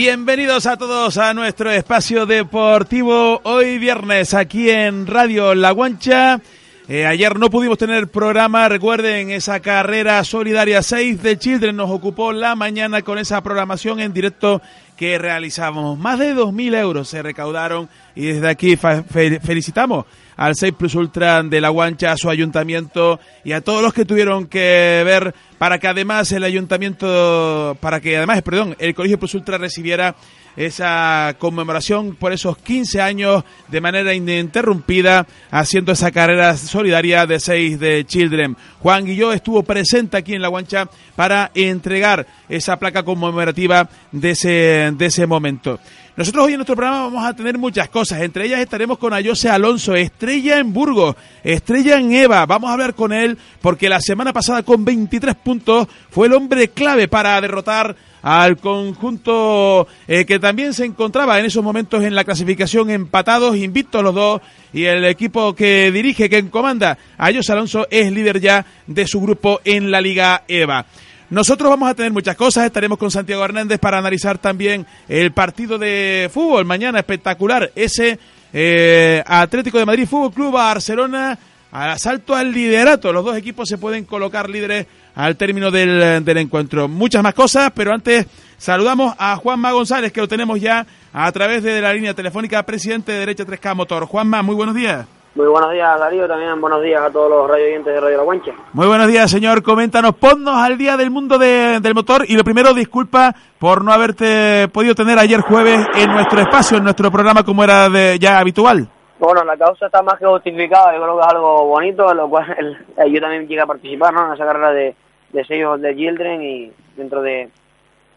Bienvenidos a todos a nuestro espacio deportivo hoy viernes aquí en Radio La Guancha. Eh, ayer no pudimos tener programa, recuerden esa carrera solidaria 6 de Children nos ocupó la mañana con esa programación en directo que realizamos. Más de 2.000 euros se recaudaron y desde aquí fe felicitamos al 6 Plus Ultra de La Guancha, a su ayuntamiento y a todos los que tuvieron que ver para que además el ayuntamiento, para que además, perdón, el Colegio Plus Ultra recibiera esa conmemoración por esos 15 años de manera ininterrumpida haciendo esa carrera solidaria de 6 de Children. Juan Guilló estuvo presente aquí en La Guancha para entregar esa placa conmemorativa de ese, de ese momento. Nosotros hoy en nuestro programa vamos a tener muchas cosas, entre ellas estaremos con Ayose Alonso, estrella en Burgos, estrella en Eva, vamos a hablar con él porque la semana pasada con 23 puntos fue el hombre clave para derrotar al conjunto eh, que también se encontraba en esos momentos en la clasificación empatados, invictos los dos, y el equipo que dirige, que comanda Ayos Alonso, es líder ya de su grupo en la Liga EVA. Nosotros vamos a tener muchas cosas, estaremos con Santiago Hernández para analizar también el partido de fútbol mañana espectacular, ese eh, Atlético de Madrid Fútbol Club Barcelona al asalto al liderato. Los dos equipos se pueden colocar líderes al término del, del, encuentro. Muchas más cosas, pero antes saludamos a Juanma González, que lo tenemos ya a través de la línea telefónica, presidente de Derecha 3K Motor. Juanma, muy buenos días. Muy buenos días, Darío. También buenos días a todos los radio oyentes de Radio La Guancha. Muy buenos días, señor. Coméntanos, ponnos al día del mundo de, del motor. Y lo primero, disculpa por no haberte podido tener ayer jueves en nuestro espacio, en nuestro programa, como era de, ya habitual. Bueno, la causa está más que justificada. Yo creo que es algo bonito, en lo cual el, yo también llegué a participar ¿no? en esa carrera de, de sellos de Children y dentro de,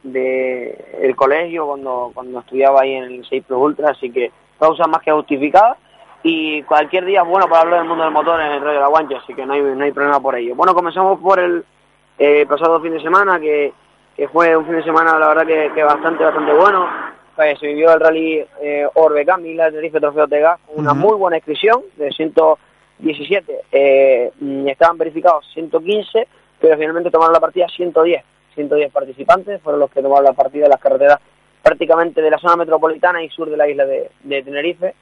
de el colegio cuando, cuando estudiaba ahí en el 6 Plus Ultra. Así que causa más que justificada y cualquier día es bueno para hablar del mundo del motor en el Radio de la Guancha, así que no hay, no hay problema por ello. Bueno, comenzamos por el eh, pasado fin de semana, que, que, fue un fin de semana, la verdad, que, que bastante, bastante bueno. Pues, se vivió el rally eh, Orbe Camila, el Tenerife Trofeo Tega, con una uh -huh. muy buena inscripción de 117. Eh, estaban verificados 115, pero finalmente tomaron la partida 110. 110 participantes fueron los que tomaron la partida de las carreteras prácticamente de la zona metropolitana y sur de la isla de, de Tenerife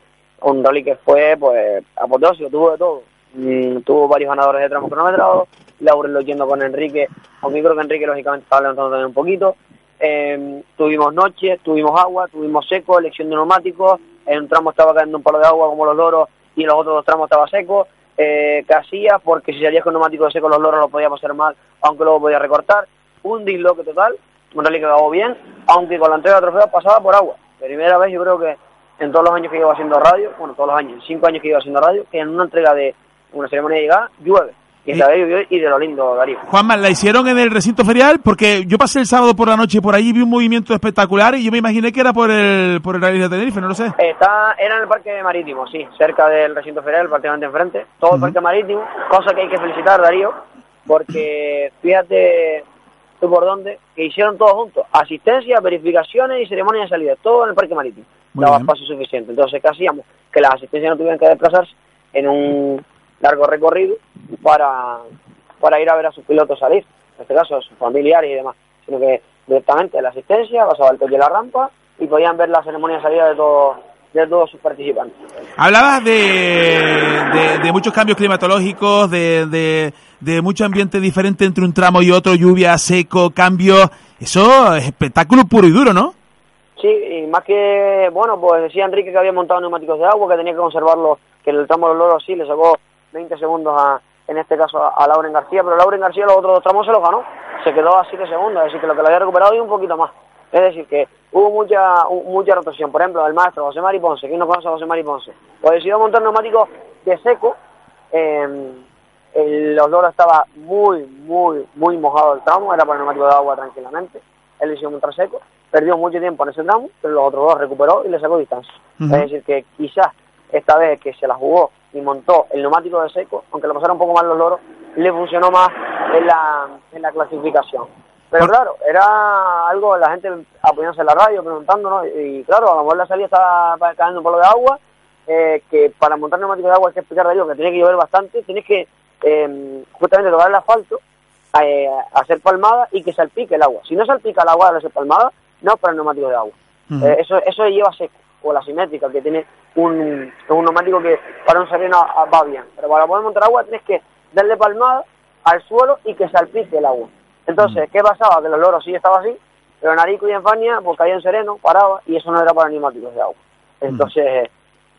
un rally que fue pues apoteósico, tuvo de todo. Mm, tuvo varios ganadores de tramos cronometrados, Laurel yendo con Enrique, aunque creo que Enrique lógicamente estaba levantando también un poquito. Eh, tuvimos noche, tuvimos agua, tuvimos seco, elección de neumáticos, en un tramo estaba cayendo un palo de agua como los loros y en los otros dos tramos estaba seco. Eh, casilla, porque si salías con neumáticos secos los loros lo podíamos hacer mal, aunque luego podía recortar. Un disloque total, un rally que acabó bien, aunque con la entrega de trofeos pasaba por agua. Primera vez yo creo que en todos los años que llevo haciendo radio, bueno, todos los años, cinco años que llevo haciendo radio, que en una entrega de una ceremonia de llegada llueve. Y esta vez llovió y de lo lindo, Darío. Juanma, ¿la hicieron en el recinto ferial? Porque yo pasé el sábado por la noche por allí vi un movimiento espectacular y yo me imaginé que era por el por el rally de Tenerife, no lo sé. Está, era en el parque marítimo, sí, cerca del recinto ferial, prácticamente enfrente. Todo uh -huh. el parque marítimo, cosa que hay que felicitar, Darío, porque fíjate tú por dónde, que hicieron todo juntos. Asistencia, verificaciones y ceremonia de salida, todo en el parque marítimo. Muy daba bien. espacio suficiente. Entonces, ¿qué hacíamos? Que las asistencias no tuvieran que desplazarse en un largo recorrido para, para ir a ver a sus pilotos salir, en este caso a sus familiares y demás, sino que directamente la asistencia, pasaba el coche de la rampa y podían ver la ceremonia de salida de todos de todos sus participantes. Hablabas de, de, de muchos cambios climatológicos, de, de, de, mucho ambiente diferente entre un tramo y otro, lluvia, seco, cambio. Eso es espectáculo puro y duro, ¿no? Sí, y más que, bueno, pues decía Enrique que había montado neumáticos de agua, que tenía que conservarlos, que el tramo de los loros sí le sacó 20 segundos a, en este caso a, a Lauren García, pero Lauren García los otros dos tramos se los ganó, se quedó a 7 segundos, es decir, que lo que lo había recuperado y un poquito más. Es decir, que hubo mucha mucha rotación. Por ejemplo, el maestro José Mari Ponce, ¿quién no conoce a José Mari Ponce? Pues decidió montar neumáticos de seco. eh, el, los loros estaba muy, muy, muy mojado el tramo, era para el neumático de agua tranquilamente. Él decidió montar seco, perdió mucho tiempo en ese tramo, pero los otros dos recuperó y le sacó distancia. Es decir, que quizás esta vez que se la jugó y montó el neumático de seco, aunque lo pasaron un poco mal los loros, le funcionó más en la, en la clasificación. Pero claro, era algo, la gente apoyándose en la radio, preguntándonos, y claro, a lo mejor la salida estaba cayendo un polo de agua, eh, que para montar neumático de agua hay que explicar de ello, que tiene que llover bastante, tienes que eh, justamente tocar el asfalto, eh, hacer palmada y que salpique el agua. Si no salpica el agua al hacer palmada, no para el neumático de agua. Eh, eso, eso lleva seco, o la simétrica, que tiene un, un neumático que para un sereno va bien. Pero para poder montar agua tienes que darle palmada al suelo y que salpique el agua. Entonces, ¿qué pasaba? Que los loros sí estaba así, pero Narico y en Fania, pues caía en sereno, paraba, y eso no era para neumáticos de agua. Entonces,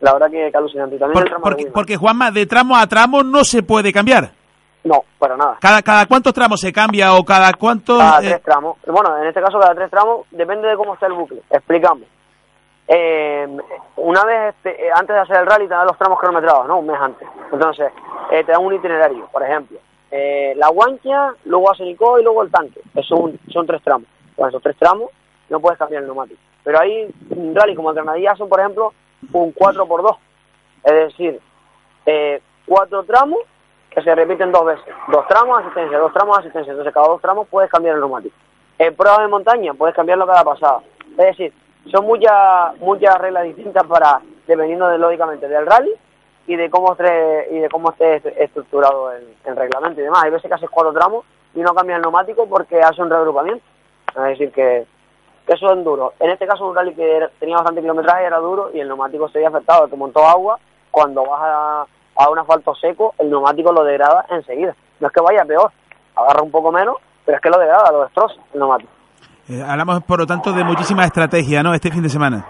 la verdad que, que alucinante. También el tramo porque, porque, Juanma, de tramo a tramo no se puede cambiar. No, para nada. ¿Cada, cada cuántos tramos se cambia o cada cuántos... Cada eh, tres tramos. Bueno, en este caso cada tres tramos depende de cómo está el bucle. Explicamos. Eh, una vez, este, eh, antes de hacer el rally, te dan los tramos cronometrados, ¿no? Un mes antes. Entonces, eh, te dan un itinerario, por ejemplo. Eh, la guancha, luego Asenicó y luego el tanque. Eso son, son tres tramos. Con esos tres tramos no puedes cambiar el neumático. Pero hay un rally como el Granadilla son, por ejemplo, un 4x2. Es decir, eh, cuatro tramos que se repiten dos veces. Dos tramos asistencia, dos tramos asistencia. Entonces, cada dos tramos puedes cambiar el neumático. En pruebas de montaña puedes cambiarlo cada pasada. Es decir, son muchas muchas reglas distintas para dependiendo de, lógicamente del rally y de cómo esté y de cómo esté est- estructurado el, el reglamento y demás. Hay veces que haces cuatro tramos y no cambias el neumático porque hace un reagrupamiento. Es decir, que, que eso es duro. En este caso, un rally que tenía bastante kilometraje era duro y el neumático se veía afectado. Te montó agua, cuando vas a, a un asfalto seco, el neumático lo degrada enseguida. No es que vaya peor, agarra un poco menos, pero es que lo degrada, lo destroza el neumático. eh, hablamos, por lo tanto, de muchísima estrategia, ¿no? Este fin de semana.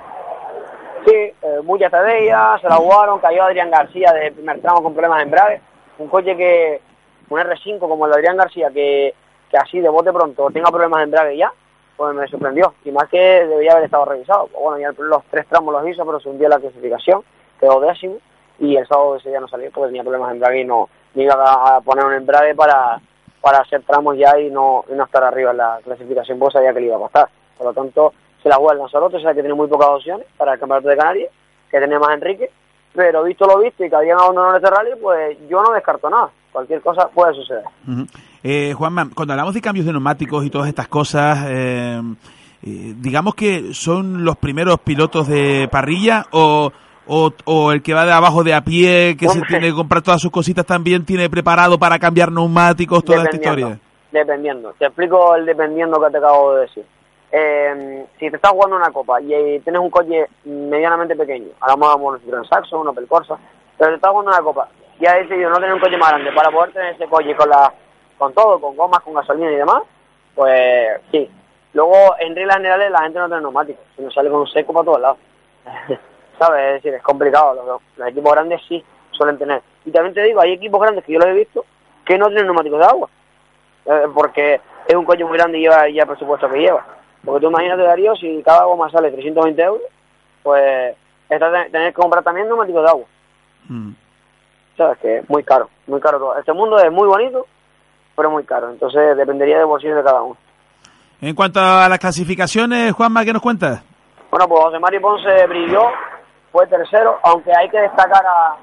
Sí, eh, mucha estrategia, se la jugaron, cayó Adrián García desde el primer tramo con problemas de embrague. Un coche que, un R5 como el de Adrián García, que, que así de bote pronto tenga problemas de embrague ya, pues me sorprendió. Y más que debería haber estado revisado. Bueno, ya los tres tramos los hizo, pero se hundió la clasificación, quedó décimo. Y el sábado ese ya no salió porque tenía problemas de embrague y no, no iba a, poner un embrague para, para hacer tramos ya y no, y no estar arriba en la clasificación, porque sabía que le iba a costar. Por lo tanto, se la juega el Lanzarote, o sea que tiene muy pocas opciones para el Campeonato de Canarias, que tenía más Enrique, pero visto lo visto y que habían abandonado este rally, pues yo no descarto nada. Cualquier cosa puede suceder. Ujú. Eh, Juanma, cuando hablamos de cambios de neumáticos y todas estas cosas, eh, eh, digamos que son los primeros pilotos de parrilla o, o, o el que va de abajo de a pie, que se tiene que comprar todas sus cositas también, tiene preparado para cambiar neumáticos, toda esta historia. Dependiendo. Te explico el dependiendo que te acabo de decir. Eh, si te estás jugando una copa y eh, tienes un coche medianamente pequeño, hagamos un Saxo, un Opel Corsa, pero te estás jugando una copa y has decidido no tener un coche más grande para poder tener ese coche con la con todo, con gomas, con gasolina y demás, pues sí. Luego, en reglas generales, la gente no tiene neumáticos, sino sale con un seco para todos lados. ¿Sabes? Es decir, es complicado. Los, los equipos grandes sí suelen tener. Y también te digo, hay equipos grandes que yo los he visto que no tienen neumáticos de agua. Eh, porque es un coche muy grande y lleva ya el presupuesto que lleva. Porque tú imagínate, Darío, si cada goma sale 320 euros, pues tener que comprar también neumáticos de agua. Mm. ¿Sabes? Que es muy caro, muy caro todo. Este mundo es muy bonito, pero muy caro. Entonces dependería del bolsillo de cada uno. En cuanto a las clasificaciones, Juanma, ¿qué nos cuentas? Bueno, pues José Mari Ponce brilló, fue tercero, aunque hay que destacar a,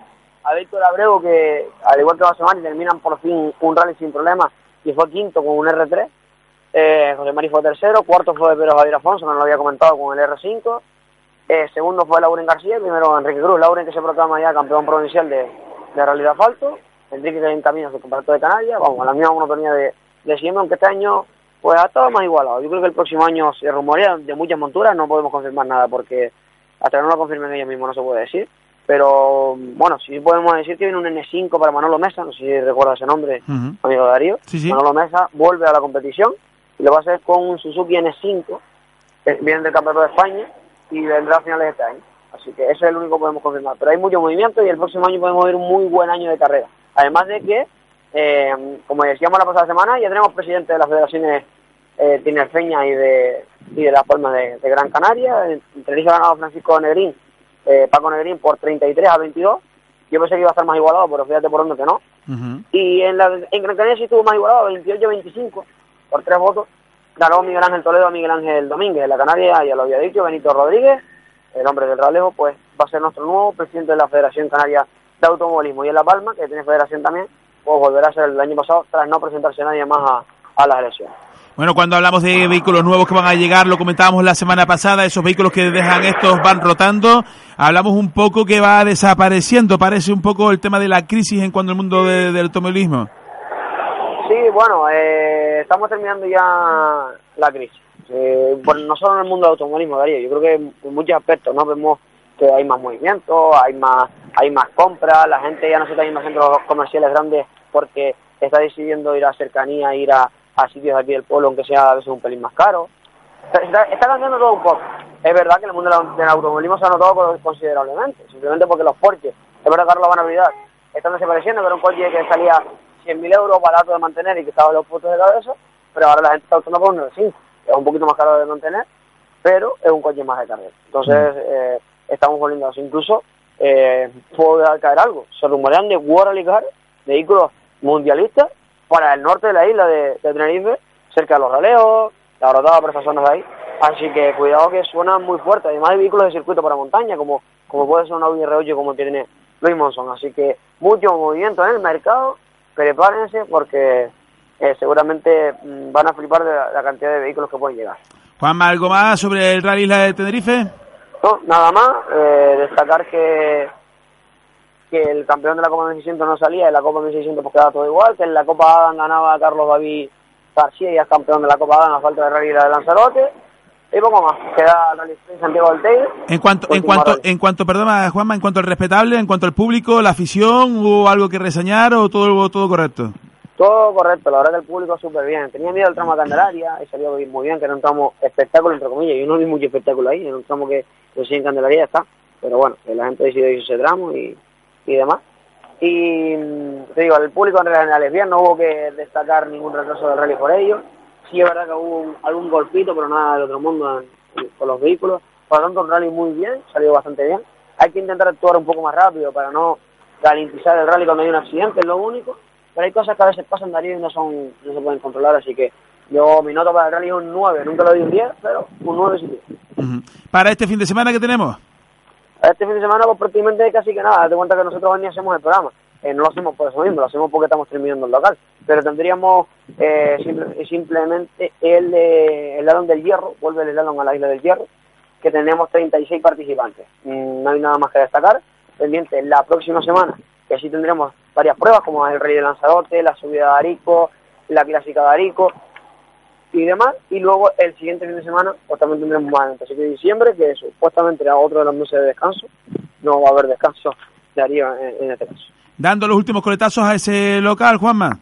a Víctor Abreu, que al igual que José Mari terminan por fin un rally sin problemas y fue quinto con un R3. Eh, José Mari fue tercero, cuarto fue Pedro Javier Afonso, no lo había comentado con el R5. Eh, segundo fue Lauren García, primero Enrique Cruz. Lauren que se proclama ya campeón provincial de, de rally de asfalto. Enrique que en camino su campeonato de Canarias. Vamos, la misma monotonía de, de siempre, aunque este año pues ha estado más igualado. Yo creo que el próximo año se rumorea de muchas monturas, no podemos confirmar nada porque hasta que no lo confirmen ellos mismos no se puede decir. Pero bueno, sí podemos decir que viene un N5 para Manolo Mesa, no sé si recuerda ese nombre, amigo Darío. Sí, sí. Manolo Mesa vuelve a la competición y lo va a hacer con un Suzuki N5, que viene del Campeonato de España y vendrá a finales de este año. Así que ese es el único que podemos confirmar. Pero hay mucho movimiento y el próximo año podemos ver un muy buen año de carrera. Además de que, eh, como decíamos la pasada semana, ya tenemos presidente de las federaciones eh, tinerfeña y de, y de Las Palmas de, de Gran Canaria. Entre ellos ha ganado Francisco Negrín, eh, Paco Negrín por 33 a 22. Yo pensé que iba a estar más igualado, pero fíjate por dónde que no. Y en, la, en Gran Canaria sí estuvo más igualado, 28-25, por tres votos. Ganó Miguel Ángel Toledo a Miguel Ángel Domínguez. En la Canaria, ya lo había dicho, Benito Rodríguez, el hombre del ralejo, pues va a ser nuestro nuevo presidente de la Federación Canaria de Automovilismo. Y en La Palma, que tiene federación también, pues volverá a ser el año pasado, tras no presentarse nadie más a, a las elecciones. Bueno, cuando hablamos de vehículos nuevos que van a llegar, lo comentábamos la semana pasada, esos vehículos que dejan estos van rotando, hablamos un poco que va desapareciendo, parece un poco el tema de la crisis en cuanto al mundo de- del automovilismo. Sí, bueno, eh, estamos terminando ya la crisis. Eh, bueno, no solo en el mundo del automovilismo, Darío, yo creo que en muchos aspectos, ¿no? Vemos que hay más movimiento, hay más hay más compras, la gente ya no se está yendo a centros comerciales grandes porque está decidiendo ir a cercanía, ir a, a sitios aquí del pueblo, aunque sea a veces un pelín más caro. Está, está- cambiando todo un poco. Es verdad que en el mundo del automovilismo se ha notado considerablemente, simplemente porque los Porsche, es verdad que ahora lo van a olvidar, están desapareciendo, que era un coche que salía 100.000 euros barato de mantener y que estaba a los puestos de cabeza, pero ahora la gente está optando por un 9.5, es un poquito más caro de mantener, pero es un coche más de carrera. Entonces, eh, estamos volviendo a eso. Incluso, eh, puede caer algo. Se rumorean de World Car, vehículos mundialistas, para el norte de la isla de, de Tenerife, cerca de los raleos, la brotada por esas zonas de ahí. Así que cuidado que suenan muy fuerte. Además hay vehículos de circuito para montaña, como, como puede ser un Audi R8 como tiene Luis Monson. Así que mucho movimiento en el mercado. Prepárense porque eh, seguramente mm, van a flipar de la, la cantidad de vehículos que pueden llegar. Juanma, ¿algo más sobre el Rally Isla de Tenerife? No, nada más, eh, destacar que, que el campeón de la Copa 1600 no salía, en la Copa 1600 pues quedaba todo igual, que en la Copa Adán ganaba Carlos David García y es campeón de la Copa Adán a falta de Rally la de Lanzarote, y poco más, queda Rally Sprint Santiago del Teide. En cuanto, en cuanto, rally. en cuanto, perdona, Juanma, en cuanto al respetable, en cuanto al público, la afición, ¿hubo algo que reseñar o todo, todo correcto? Todo correcto, la verdad que el público súper bien. Tenía miedo al tramo de Candelaria y salió muy bien, que era un tramo espectáculo, entre comillas. Yo no vi mucho espectáculo ahí, era un tramo que recién en Candelaria ya está. Pero bueno, que la gente decidió irse ese tramo y, y demás. Y mm, te digo, el público en general es bien, no hubo que destacar ningún retraso del rally por ello. Sí es verdad que hubo un- algún golpito, pero nada de otro mundo en- en- con los vehículos. Por lo tanto, un rally muy bien, salió bastante bien. Hay que intentar actuar un poco más rápido para no ralentizar el rally cuando hay un accidente, es lo único. Pero hay cosas que a veces pasan Darío y no, son, no se pueden controlar, así que yo mi nota para el rally es un 9, nunca lo di un 10, pero un 9 sí. Para este fin de semana que tenemos. Este fin de semana pues prácticamente casi que nada, date cuenta que nosotros ni hacemos el programa, Eh, no lo hacemos por eso mismo, lo hacemos porque estamos terminando el local, pero tendríamos eh, simple- simplemente el, eh, el del Hierro, vuelve el Slalom a la Isla del Hierro, que tenemos 36 participantes, Mm, no hay nada más que destacar, pendiente la próxima semana, que sí tendremos varias pruebas como el Rey de Lanzarote, la subida de Arico, la clásica de Arico, y demás, y luego el siguiente fin de semana pues también tendremos más eventos. Así que diciembre, que supuestamente era otro de los meses de descanso, no va a haber descanso de Darío en, en este caso. Dando los últimos coletazos a ese local, Juanma.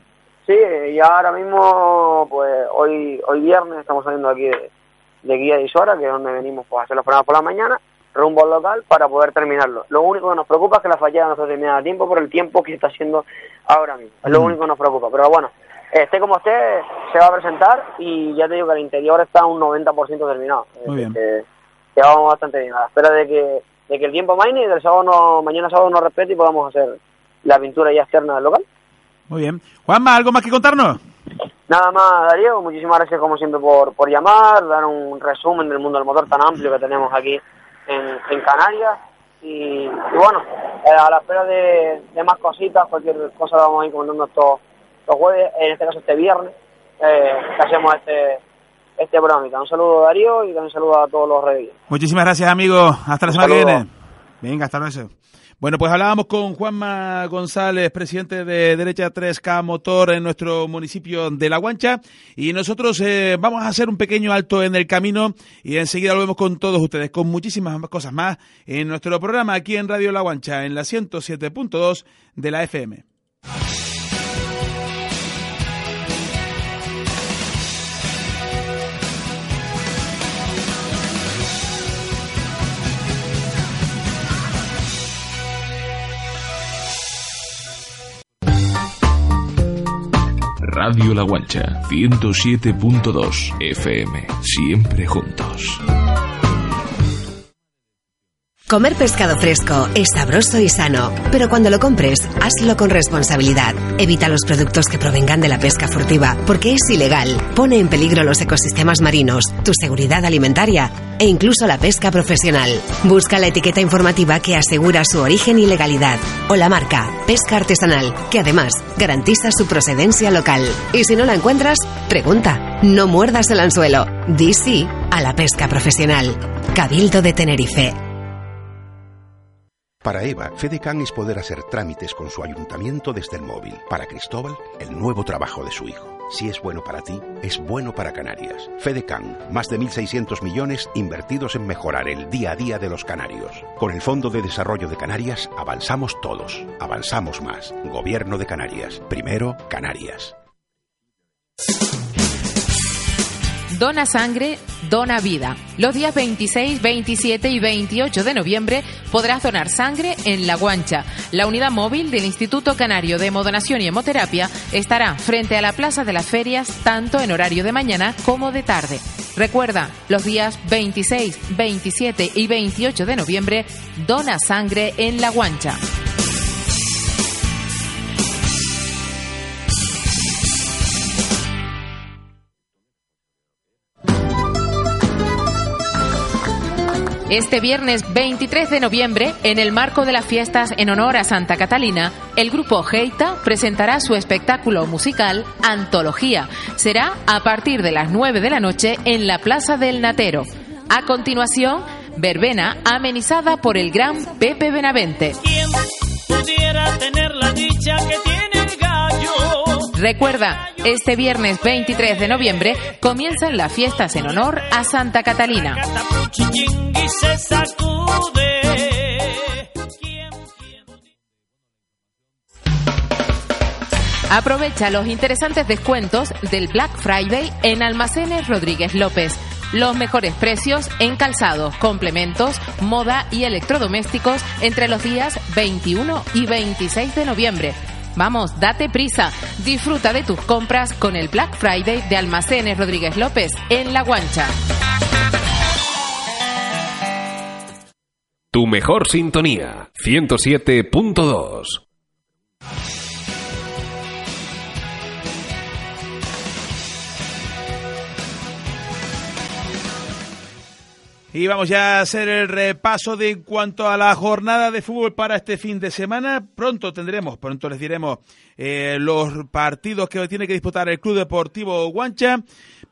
Sí, y ahora mismo, pues hoy hoy viernes estamos saliendo aquí de, de Guía de Isora, que es donde venimos pues, a hacer los programas por la mañana, rumbo al local para poder terminarlo. Lo único que nos preocupa es que la fallada no se termine a tiempo por el tiempo que está haciendo ahora mismo. Es lo Mm. único que nos preocupa. Pero bueno, esté como esté, se va a presentar y ya te digo que el interior está un 90% terminado. Muy bien. Que, que vamos bastante bien. A la espera de que, de que el tiempo maine y del sábado no, mañana sábado nos respete y podamos hacer la pintura ya externa del local. Muy bien. Juanma, ¿algo más que contarnos? Nada más, Darío, muchísimas gracias como siempre por, por llamar, dar un resumen del mundo del motor tan amplio que tenemos aquí en, en Canarias. Y, y bueno, eh, a la espera de, de más cositas, cualquier cosa la vamos a ir comentando estos, estos jueves, en este caso este viernes, eh, que hacemos este, este programita. Un saludo Darío y un saludo a todos los reyes. Muchísimas gracias, amigo. Hasta la semana que viene. Venga, hasta luego. Bueno, pues hablábamos con Juanma González, presidente de Derecha 3K Motor en nuestro municipio de La Guancha. Y nosotros eh, vamos a hacer un pequeño alto en el camino y enseguida lo vemos con todos ustedes, con muchísimas más cosas más en nuestro programa aquí en Radio La Guancha, en la 107.2 de la FM. Radio La Guancha, 107.2 FM. Siempre juntos. Comer pescado fresco es sabroso y sano, pero cuando lo compres, hazlo con responsabilidad. Evita los productos que provengan de la pesca furtiva, porque es ilegal, pone en peligro los ecosistemas marinos, tu seguridad alimentaria e incluso la pesca profesional. Busca la etiqueta informativa que asegura su origen y legalidad, o la marca Pesca Artesanal, que además garantiza su procedencia local. Y si no la encuentras, pregunta. No muerdas el anzuelo. Di sí a la pesca profesional. Cabildo de Tenerife. Para Eva, FedeCan es poder hacer trámites con su ayuntamiento desde el móvil. Para Cristóbal, el nuevo trabajo de su hijo. Si es bueno para ti, es bueno para Canarias. FedeCan, más de 1.600 millones invertidos en mejorar el día a día de los canarios. Con el Fondo de Desarrollo de Canarias avanzamos todos, avanzamos más. Gobierno de Canarias. Primero, Canarias. Dona Sangre, Dona Vida. Los días 26, 27 y 28 de noviembre podrás donar sangre en La Guancha. La unidad móvil del Instituto Canario de Hemodonación y Hemoterapia estará frente a la Plaza de las Ferias tanto en horario de mañana como de tarde. Recuerda, los días 26, 27 y 28 de noviembre, dona sangre en La Guancha. Este viernes 23 de noviembre, en el marco de las fiestas en honor a Santa Catalina, el grupo Geita presentará su espectáculo musical Antología. Será a partir de las 9 de la noche en la Plaza del Natero. A continuación, verbena amenizada por el gran Pepe Benavente. ¿Quién pudiera tener la dicha que tiene? Recuerda, este viernes 23 de noviembre comienzan las fiestas en honor a Santa Catalina. Aprovecha los interesantes descuentos del Black Friday en Almacenes Rodríguez López. Los mejores precios en calzados, complementos, moda y electrodomésticos entre los días 21 y 26 de noviembre. Vamos, date prisa. Disfruta de tus compras con el Black Friday de Almacenes Rodríguez López en La Guancha. Tu mejor sintonía, 107.2. Y vamos ya a hacer el repaso de en cuanto a la jornada de fútbol para este fin de semana. Pronto tendremos, pronto les diremos eh, los partidos que tiene que disputar el Club Deportivo Guancha.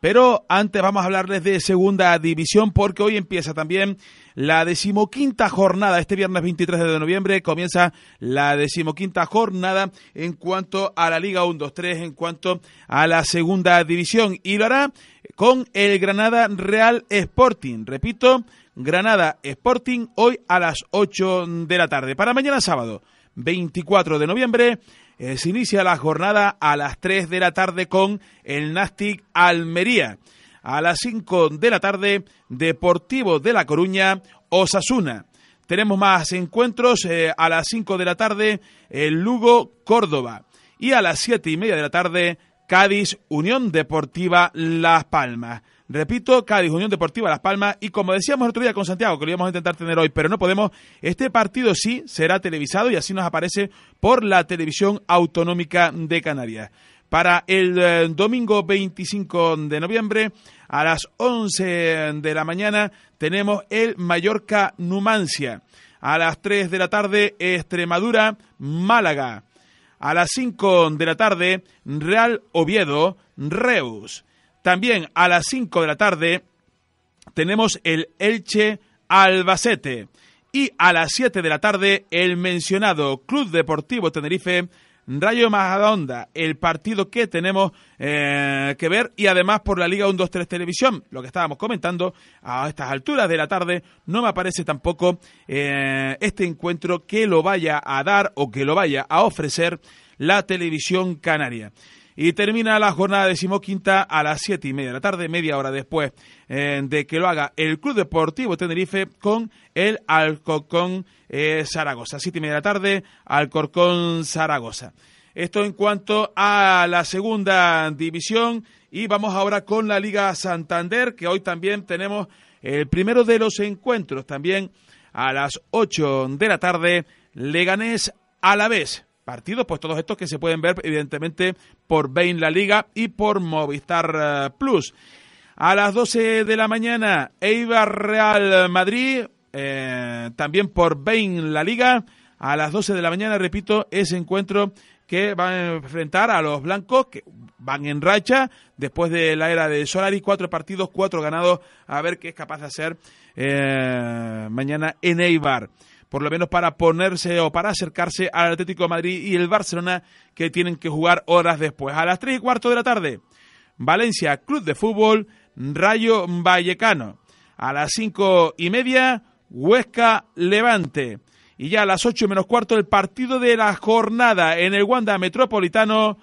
Pero antes vamos a hablarles de segunda división porque hoy empieza también la decimoquinta jornada. Este viernes 23 de noviembre comienza la decimoquinta jornada en cuanto a la Liga 1-2-3, en cuanto a la segunda división. Y lo hará con el Granada Real Sporting. Repito, Granada Sporting hoy a las 8 de la tarde. Para mañana sábado, 24 de noviembre, eh, se inicia la jornada a las 3 de la tarde con el Nastic Almería. A las 5 de la tarde, Deportivo de La Coruña, Osasuna. Tenemos más encuentros eh, a las 5 de la tarde, el Lugo, Córdoba. Y a las 7 y media de la tarde, Cádiz, Unión Deportiva Las Palmas. Repito, Cádiz, Unión Deportiva Las Palmas. Y como decíamos el otro día con Santiago, que lo íbamos a intentar tener hoy, pero no podemos, este partido sí será televisado y así nos aparece por la televisión autonómica de Canarias. Para el eh, domingo 25 de noviembre, a las 11 de la mañana, tenemos el Mallorca Numancia. A las 3 de la tarde, Extremadura, Málaga. A las 5 de la tarde, Real Oviedo, Reus. También a las 5 de la tarde tenemos el Elche Albacete. Y a las 7 de la tarde, el mencionado Club Deportivo Tenerife Rayo Majadahonda, el partido que tenemos eh, que ver y además por la Liga 1-2-3 Televisión, lo que estábamos comentando a estas alturas de la tarde, no me aparece tampoco eh, este encuentro que lo vaya a dar o que lo vaya a ofrecer la televisión canaria. Y termina la jornada decimoquinta a las siete y media de la tarde, media hora después eh, de que lo haga el Club Deportivo Tenerife con el Alcorcón eh, Zaragoza. Siete y media de la tarde, Alcorcón Zaragoza. Esto en cuanto a la segunda división y vamos ahora con la Liga Santander, que hoy también tenemos el primero de los encuentros, también a las 8 de la tarde, Leganés a la vez. Partidos, pues todos estos que se pueden ver evidentemente por Bain La Liga y por Movistar eh, Plus. A las 12 de la mañana, Eibar Real Madrid, eh, también por Bain La Liga. A las 12 de la mañana, repito, ese encuentro que van a enfrentar a los blancos, que van en racha después de la era de Solari, cuatro partidos, cuatro ganados, a ver qué es capaz de hacer eh, mañana en Eibar por lo menos para ponerse o para acercarse al Atlético de Madrid y el Barcelona que tienen que jugar horas después. A las tres y cuarto de la tarde, Valencia Club de Fútbol, Rayo Vallecano. A las cinco y media, Huesca Levante. Y ya a las ocho menos cuarto, el partido de la jornada en el Wanda Metropolitano,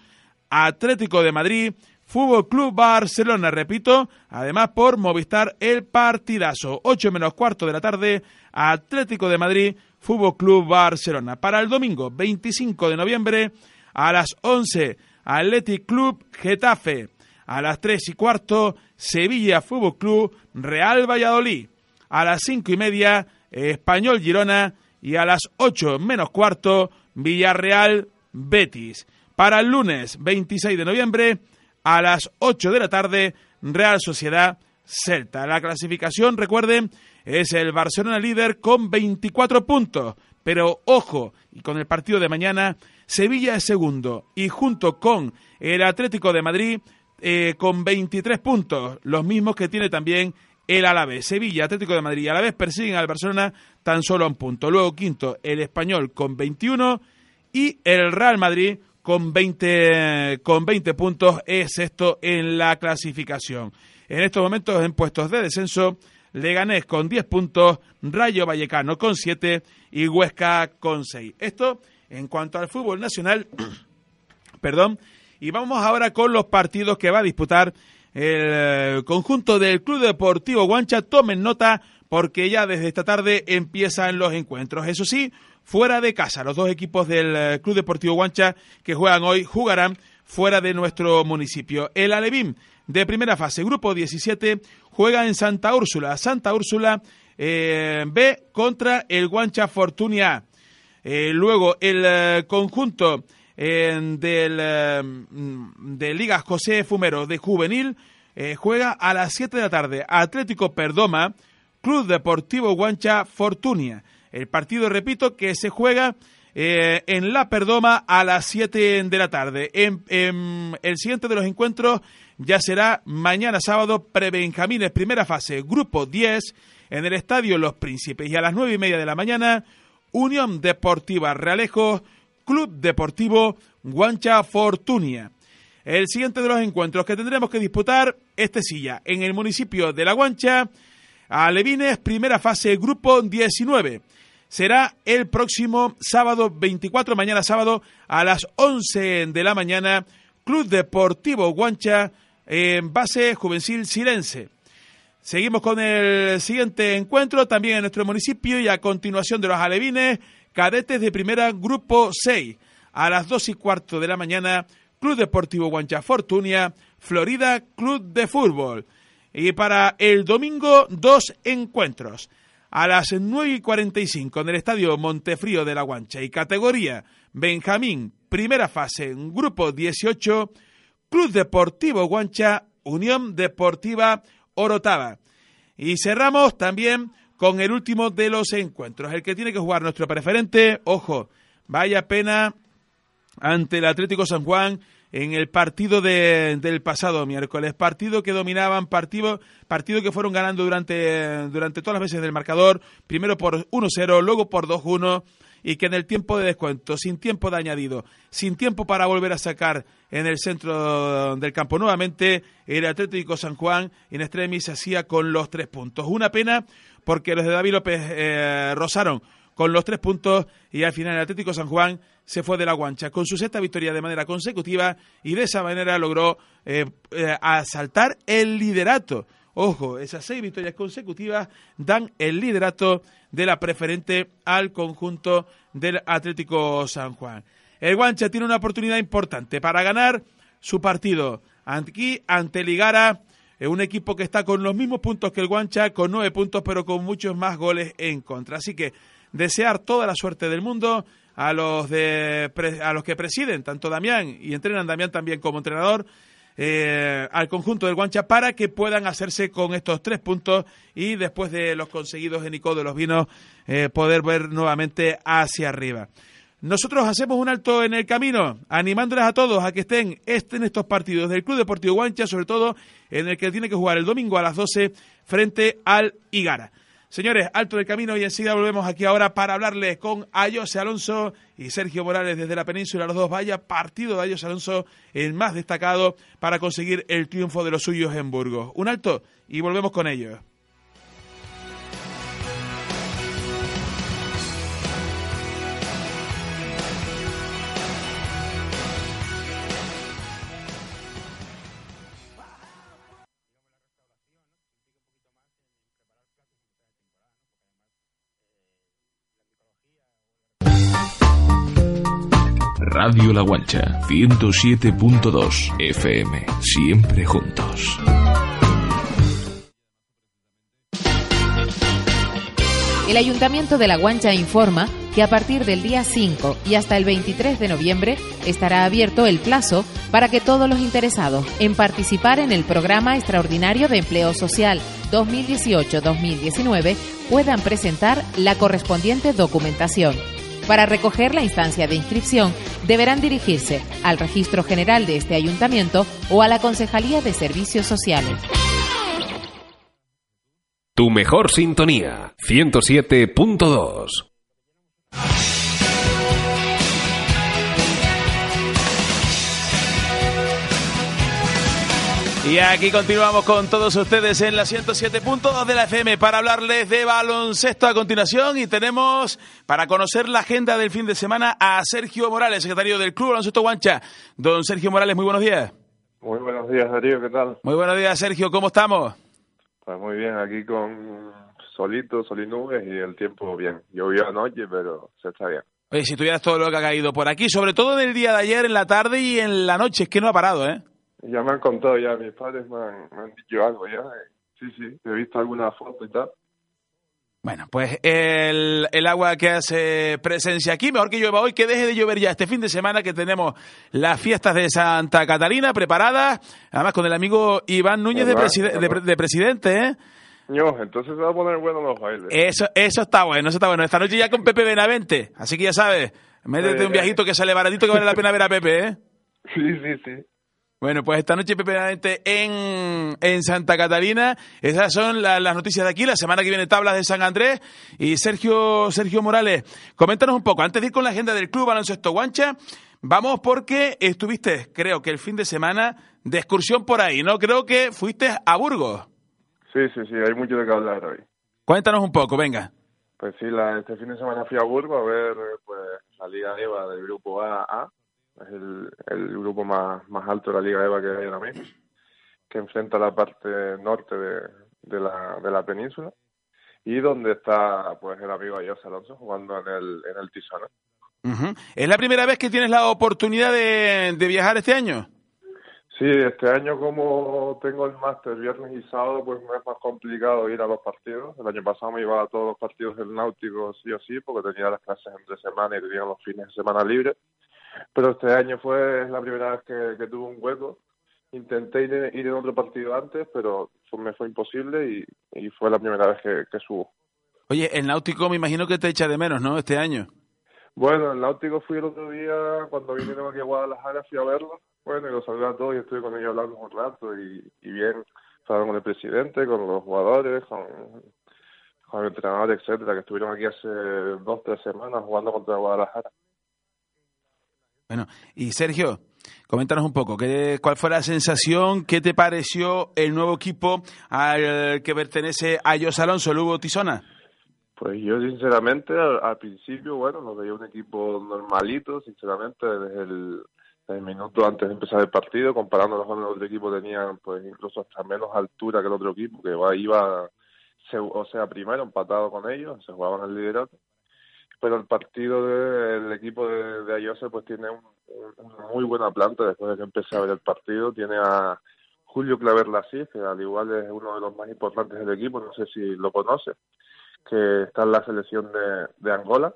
Atlético de Madrid, Fútbol Club Barcelona, repito, además por Movistar el partidazo. Ocho menos cuarto de la tarde, Atlético de Madrid, Fútbol Club Barcelona. Para el domingo 25 de noviembre a las 11, Athletic Club Getafe. A las 3 y cuarto, Sevilla Fútbol Club Real Valladolid. A las 5 y media, Español Girona. Y a las 8 menos cuarto, Villarreal Betis. Para el lunes 26 de noviembre, a las 8 de la tarde, Real Sociedad Celta. La clasificación, recuerden, es el Barcelona líder con 24 puntos. Pero ojo, y con el partido de mañana, Sevilla es segundo y junto con el Atlético de Madrid eh, con 23 puntos, los mismos que tiene también el Alavés. Sevilla, Atlético de Madrid y Alavés persiguen al Barcelona tan solo a un punto. Luego quinto, el Español con 21 y el Real Madrid con 20, con 20 puntos es esto en la clasificación. En estos momentos en puestos de descenso Leganés con 10 puntos, Rayo Vallecano con 7 y Huesca con 6. Esto en cuanto al fútbol nacional, perdón, y vamos ahora con los partidos que va a disputar el eh, conjunto del Club Deportivo Guancha. Tomen nota porque ya desde esta tarde empiezan los encuentros. Eso sí, fuera de casa. Los dos equipos del eh, Club Deportivo Guancha que juegan hoy jugarán fuera de nuestro municipio. El Alevín de primera fase, grupo 17, juega en Santa Úrsula. Santa Úrsula eh, B contra el Guancha Fortunia. Eh, luego el conjunto del, de Liga José Fumero de Juvenil juega a las 7 de la tarde. Atlético Perdoma, Club Deportivo Guancha Fortunia. El partido, repito, que se juega en La Perdoma a las 7 de la tarde. En, el siguiente de los encuentros ya será mañana sábado prebenjamines primera fase, grupo 10, en el estadio Los Príncipes y a las nueve y media de la mañana, Unión Deportiva Realejo, Club Deportivo Guancha Fortunia. El siguiente de los encuentros que tendremos que disputar, este silla, en el municipio de La Guancha, a Levines, primera fase, grupo 19. Será el próximo sábado 24, mañana sábado, a las 11 de la mañana, Club Deportivo Guancha en base Juvencil Silense. Seguimos con el siguiente encuentro, también en nuestro municipio y a continuación de los alevines, cadetes de primera, grupo 6. A las dos y cuarto de la mañana, Club Deportivo Guancha Fortunia, Florida Club de Fútbol. Y para el domingo, dos encuentros. A las nueve y cuarenta y cinco en el Estadio Montefrío de la Guancha y categoría Benjamín, primera fase, grupo 18, Club Deportivo Guancha, Unión Deportiva Orotava. Y cerramos también con el último de los encuentros, el que tiene que jugar nuestro preferente, ojo, vaya pena ante el Atlético San Juan en el partido del pasado miércoles, partido que dominaban, partido, partido que fueron ganando durante, durante todas las veces del marcador, primero por 1-0, luego por 2-1 y que en el tiempo de descuento, sin tiempo de añadido, sin tiempo para volver a sacar en el centro del campo. Nuevamente, el Atlético San Juan en extremis se hacía con los tres puntos. Una pena porque los de David López eh, rozaron con los tres puntos y al final el Atlético San Juan se fue de la guancha con su sexta victoria de manera consecutiva y de esa manera logró eh, eh, asaltar el liderato Ojo, esas seis victorias consecutivas dan el liderato de la preferente al conjunto del Atlético San Juan. el Guancha tiene una oportunidad importante para ganar su partido aquí ante Ligara, eh, un equipo que está con los mismos puntos que el Guancha, con nueve puntos, pero con muchos más goles en contra. Así que desear toda la suerte del mundo a los de a los que presiden, tanto Damián y entrenan Damián también como entrenador, eh, al conjunto del Guancha para que puedan hacerse con estos tres puntos y después de los conseguidos en Ico de los Vinos eh, poder ver nuevamente hacia arriba. Nosotros hacemos un alto en el camino, animándoles a todos a que estén en estos partidos del Club Deportivo Guancha, sobre todo en el que tiene que jugar el domingo a las 12 frente al Igara. Señores, alto del camino y enseguida volvemos aquí ahora para hablarles con Ayose Alonso y Sergio Morales desde la península. Los dos, vaya partido de Ayose Alonso, el más destacado para conseguir el triunfo de los suyos en Burgos. Un alto y volvemos con ellos. Radio La Guancha, 107.2 FM, siempre juntos. El Ayuntamiento de La Guancha informa que a partir del día 5 y hasta el 23 de noviembre estará abierto el plazo para que todos los interesados en participar en el Programa Extraordinario de Empleo Social 2018-2019 puedan presentar la correspondiente documentación. Para recoger la instancia de inscripción, deberán dirigirse al Registro General de este ayuntamiento o a la Concejalía de Servicios Sociales. Tu mejor sintonía, 107.2. Y aquí continuamos con todos ustedes en la 107.2 de la FM para hablarles de baloncesto a continuación y tenemos para conocer la agenda del fin de semana a Sergio Morales, secretario del Club Baloncesto Guancha. Don Sergio Morales, muy buenos días. Muy buenos días, Darío, ¿qué tal? Muy buenos días, Sergio, ¿cómo estamos? Pues muy bien, aquí con solito, sol y nubes y el tiempo bien. Llovió anoche, pero se está bien. Oye, si tuvieras todo lo que ha caído por aquí, sobre todo en el día de ayer, en la tarde y en la noche, es que no ha parado, ¿eh? Ya me han contado, ya mis padres me han, me han dicho algo ya. Sí, sí, he visto alguna foto y tal. Bueno, pues el, el, agua que hace presencia aquí, mejor que llueva hoy, que deje de llover ya este fin de semana que tenemos las fiestas de Santa Catalina preparadas, además con el amigo Iván Núñez de, preside de, de, presidente, ¿eh? Entonces se va a poner bueno los bailes. Eso, eso está bueno, eso está bueno. Esta noche ya con Pepe Benavente, así que ya sabes, métete un viajito que sale baratito que vale la pena ver a Pepe, ¿eh? Sí, sí, sí. Bueno, pues esta noche precisamente en, en Santa Catalina. Esas son la- las noticias de aquí. La semana que viene tablas de San Andrés. Y Sergio, Sergio Morales, coméntanos un poco. Antes de ir con la agenda del Club Baloncesto Guancha, vamos porque estuviste, creo que el fin de semana, de excursión por ahí, ¿no? Creo que fuiste a Burgos. Sí, sí, sí, hay mucho de qué hablar hoy. Cuéntanos un poco, venga. Pues sí, la, este fin de semana fui a Burgos a ver pues la Liga EVA del grupo A. A. Es el, el grupo más, más alto de la Liga EVA que hay ahora mismo, que enfrenta la parte norte de, de, la, de la península y donde está pues el amigo Ayos Alonso jugando en el, en el. Ujú. ¿Es la primera vez que tienes la oportunidad de, de viajar este año? Sí, este año como tengo el máster viernes y sábado, pues me es más complicado ir a los partidos. El año pasado me iba a todos los partidos del Náutico sí o sí, porque tenía las clases entre semana y tenía los fines de semana libres. Pero este año fue la primera vez que, que tuve un hueco. Intenté ir, ir en otro partido antes, pero fue- me fue imposible y, y fue la primera vez que, que subo. Oye, el Náutico me imagino que te echa de menos, ¿no? Este año. Bueno, el Náutico fui el otro día, cuando vinieron aquí a Guadalajara, fui a verlo. Bueno, y los saludé a todos y estuve con ellos hablando un rato y, y bien, estaba con el presidente, con los jugadores, con, con el entrenador, etcétera, que estuvieron aquí hace dos, tres semanas jugando contra Guadalajara. Bueno, y Sergio, coméntanos un poco, ¿qué, ¿cuál fue la sensación? ¿Qué te pareció el nuevo equipo al que pertenece a Jos Alonso, Lugo Tizona? Pues yo sinceramente al, principio, bueno, lo veía un equipo normalito, sinceramente, desde el, minuto antes de empezar el partido, comparándolos con el otro equipo, tenían pues incluso hasta menos altura que el otro equipo, que iba, o sea, primero empatado con ellos, se jugaban el liderato. Pero el partido del equipo de, de Ayose pues tiene un, un- una muy buena planta después de que empecé a ver el partido. Tiene a Julio Claver Lasís, que al igual es uno de los más importantes del equipo, no sé si lo conoce, que está en la selección de, de Angola.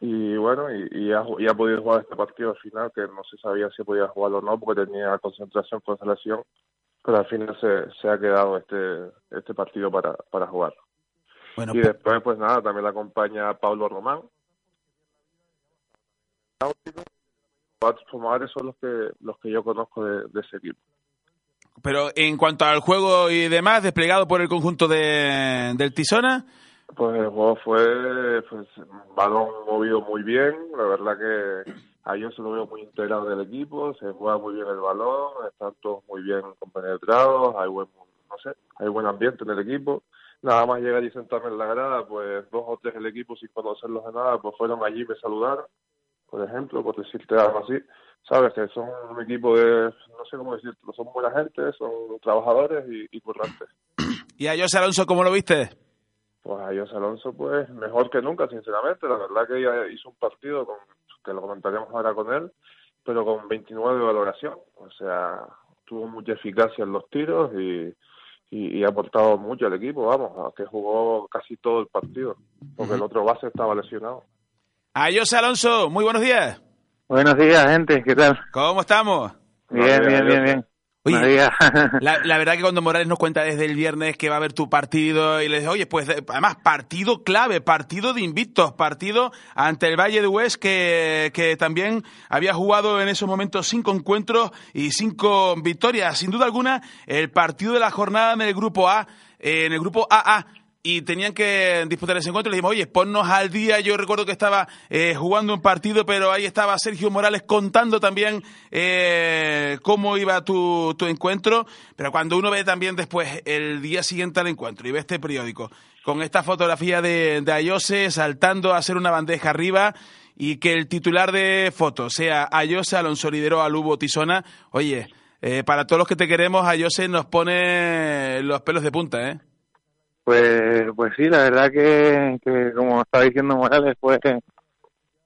Y bueno, y, ha, podido jugar este partido al final, que no se sabía si podía jugar o no, porque tenía concentración con selección, pero al final se, se ha quedado este, este partido para, para jugar. Bueno, y después, pues nada, también la acompaña Pablo Román. Cuatro formadores son los que, los que yo conozco de, de ese equipo. Pero en cuanto al juego y demás, desplegado por el conjunto de, del Tisona, Pues el juego fue pues, un balón movido muy bien, la verdad que a yo se lo veo muy integrado del equipo, se juega muy bien el balón, están todos muy bien compenetrados, hay buen, no sé, hay buen ambiente en el equipo. Nada más llegar y sentarme en la grada, pues dos o tres del equipo sin conocerlos de nada, pues fueron allí y me saludaron, por ejemplo, por decirte algo así. Sabes que son un equipo de, no sé cómo decirlo, son buena gente, son trabajadores y, y currantes. y a José Alonso, ¿cómo lo viste? Pues a José Alonso, pues mejor que nunca, sinceramente. La verdad que ella hizo un partido con, que lo comentaremos ahora con él, pero con 29 de valoración. O sea, tuvo mucha eficacia en los tiros y, y, y ha aportado mucho al equipo, vamos, que jugó casi todo el partido, porque el otro base estaba lesionado. A José Alonso, muy buenos días. Buenos días, gente, ¿qué tal? ¿Cómo estamos? Bien, bien, bien, bien. Oye, la verdad que cuando Morales nos cuenta desde el viernes que va a haber tu partido y le dice, oye, pues eh, además partido clave, partido de invictos, partido ante el Valle de Hues que, que también había jugado en esos momentos cinco encuentros y cinco victorias. Sin duda alguna, el partido de la jornada en el grupo A, eh, en el grupo AA. Y tenían que disputar ese encuentro. Le dijimos, oye, ponnos al día. Yo recuerdo que estaba eh, jugando un partido, pero ahí estaba Sergio Morales contando también eh, cómo iba tu, tu encuentro. Pero cuando uno ve también después el día siguiente al encuentro y ve este periódico con esta fotografía de, de Ayose saltando a hacer una bandeja arriba y que el titular de foto sea Ayose Alonso Lidero Alubo Tisona, oye, eh, para todos los que te queremos, Ayose nos pone los pelos de punta, ¿eh? Pues, pues sí, la verdad que, que como estaba diciendo Morales, fue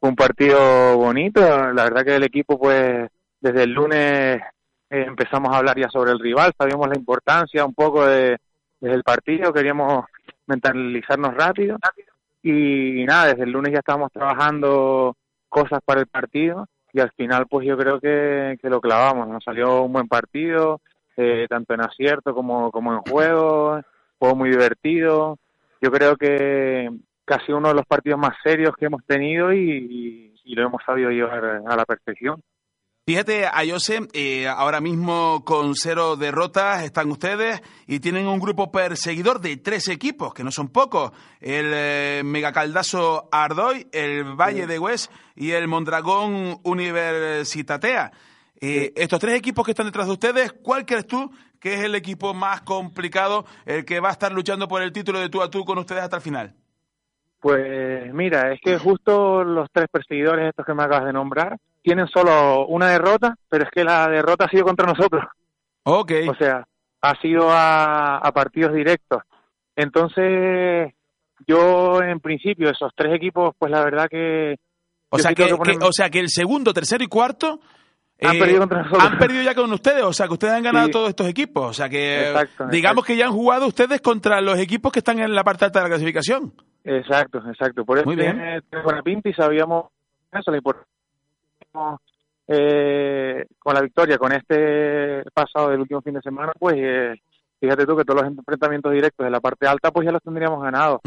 un partido bonito. La verdad que el equipo, pues, desde el lunes eh, empezamos a hablar ya sobre el rival, sabíamos la importancia un poco de, del partido, queríamos mentalizarnos rápido. Y nada, desde el lunes ya estábamos trabajando cosas para el partido y al final, pues yo creo que, que lo clavamos. Nos salió un buen partido, eh, tanto en acierto como, como en juego juego muy divertido. Yo creo que casi uno de los partidos más serios que hemos tenido y, y- y lo hemos sabido llevar a la perfección. Fíjate, Ayose, eh, ahora mismo con cero derrotas están ustedes y tienen un grupo perseguidor de tres equipos, que no son pocos. El eh, Megacaldazo Ardoy, el Valle de Hues y el Mondragón Universitatea. Eh, Estos tres equipos que están detrás de ustedes, ¿cuál crees tú que es el equipo más complicado, el que va a estar luchando por el título de tú a tú con ustedes hasta el final? Pues mira, es que justo los tres perseguidores estos que me acabas de nombrar tienen solo una derrota, pero es que la derrota ha sido contra nosotros. Ok. O sea, ha sido a, a partidos directos. Entonces, yo en principio, esos tres equipos, pues la verdad que... O sea que, o sea que el segundo, tercero y cuarto Han eh, perdido contra nosotros. han perdido ya con ustedes, o sea que ustedes han ganado Sí. todos estos equipos, o sea que Exacto, digamos que ya han jugado ustedes contra los equipos que están en la parte alta de la clasificación. Exacto, exacto. Por eso tiene, buena pinta y sabíamos eso, eh, con la victoria, con este pasado del último fin de semana, pues eh, fíjate tú que todos los enfrentamientos directos de la parte alta, pues ya los tendríamos ganados.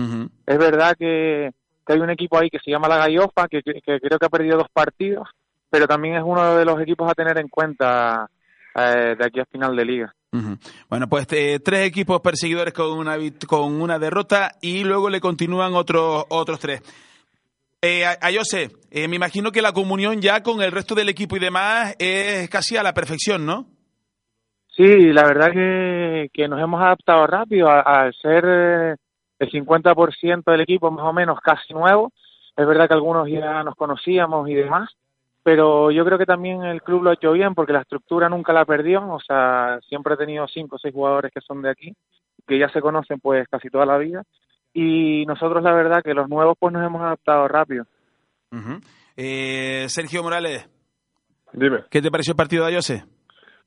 Es verdad que, que hay un equipo ahí que se llama La Gallofa, que, que- que creo que ha perdido dos partidos, pero también es uno de los equipos a tener en cuenta eh, de aquí a final de liga. Bueno, pues eh, tres equipos perseguidores con una con una derrota y luego le continúan otros otros tres. Eh, a- Ayose, eh, me imagino que la comunión ya con el resto del equipo y demás es casi a la perfección, ¿no? Sí, la verdad que, que nos hemos adaptado rápido a- al ser eh, el 50% del equipo más o menos casi nuevo. Es verdad que algunos ya nos conocíamos y demás, pero yo creo que también el club lo ha hecho bien porque la estructura nunca la perdió. O sea, siempre he tenido cinco o seis jugadores que son de aquí, que ya se conocen pues casi toda la vida. y nosotros la verdad que los nuevos pues nos hemos adaptado rápido. Eh, Sergio Morales, Dime. ¿qué te pareció el partido de Ayose?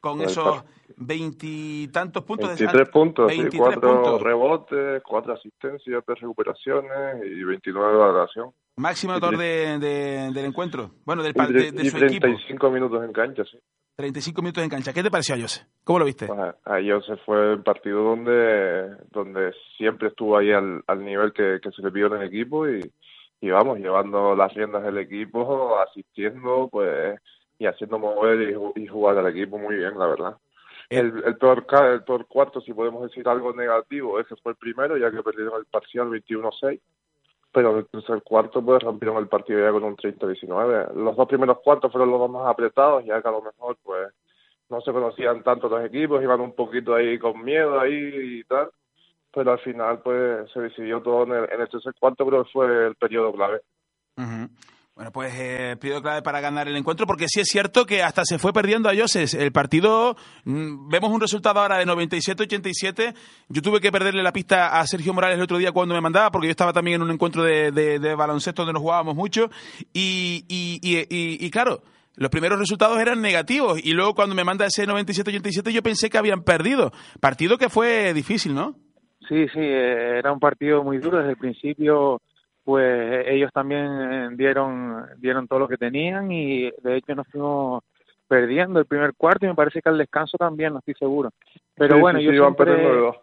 Con esos veintitantos puntos de 23 puntos, sí, 23 cuatro puntos. rebotes, cuatro asistencias, tres recuperaciones y 29 de valoración. Máximo autor de, de- del encuentro. Bueno, del, de, de y su equipo. 35 minutos en cancha, sí. 35 minutos en cancha. ¿Qué te pareció Ayose? ¿Cómo lo viste? Pues a- ayer se fue el partido donde donde siempre estuvo ahí al, al nivel que, que se le pidió en el equipo y, y vamos, llevando las riendas del equipo, asistiendo, pues y haciendo mover y, ju- y jugar al equipo muy bien, la verdad. El, el, peor, el peor cuarto, si podemos decir algo negativo, ese fue el primero, ya que perdieron el parcial 21-6. Pero el tercer cuarto, pues rompieron el partido ya con un 30-19. Los dos primeros cuartos fueron los dos más apretados, ya que a lo mejor, pues, no se conocían tanto los equipos, iban un poquito ahí con miedo ahí y tal. Pero al final, pues, se decidió todo en el, en el tercer cuarto, creo que fue el periodo clave. Ujú. Bueno, pues eh, pido clave para ganar el encuentro, porque sí es cierto que hasta se fue perdiendo a Yoses. El partido, mm, vemos un resultado ahora de 97-87. Yo tuve que perderle la pista a Sergio Morales el otro día cuando me mandaba, porque yo estaba también en un encuentro de, baloncesto donde nos jugábamos mucho. Y, y, y, y- y claro, los primeros resultados eran negativos. Y luego cuando me manda ese 97-87 yo pensé que habían perdido. Partido que fue difícil, ¿no? Sí, sí, eh, era un partido muy duro desde el principio. Pues ellos también eh, dieron dieron todo lo que tenían y de hecho nos fuimos perdiendo el primer cuarto y me parece que al descanso también, no estoy seguro. Pero Sí, bueno, sí, yo sí, iban siempre- perdiendo de dos.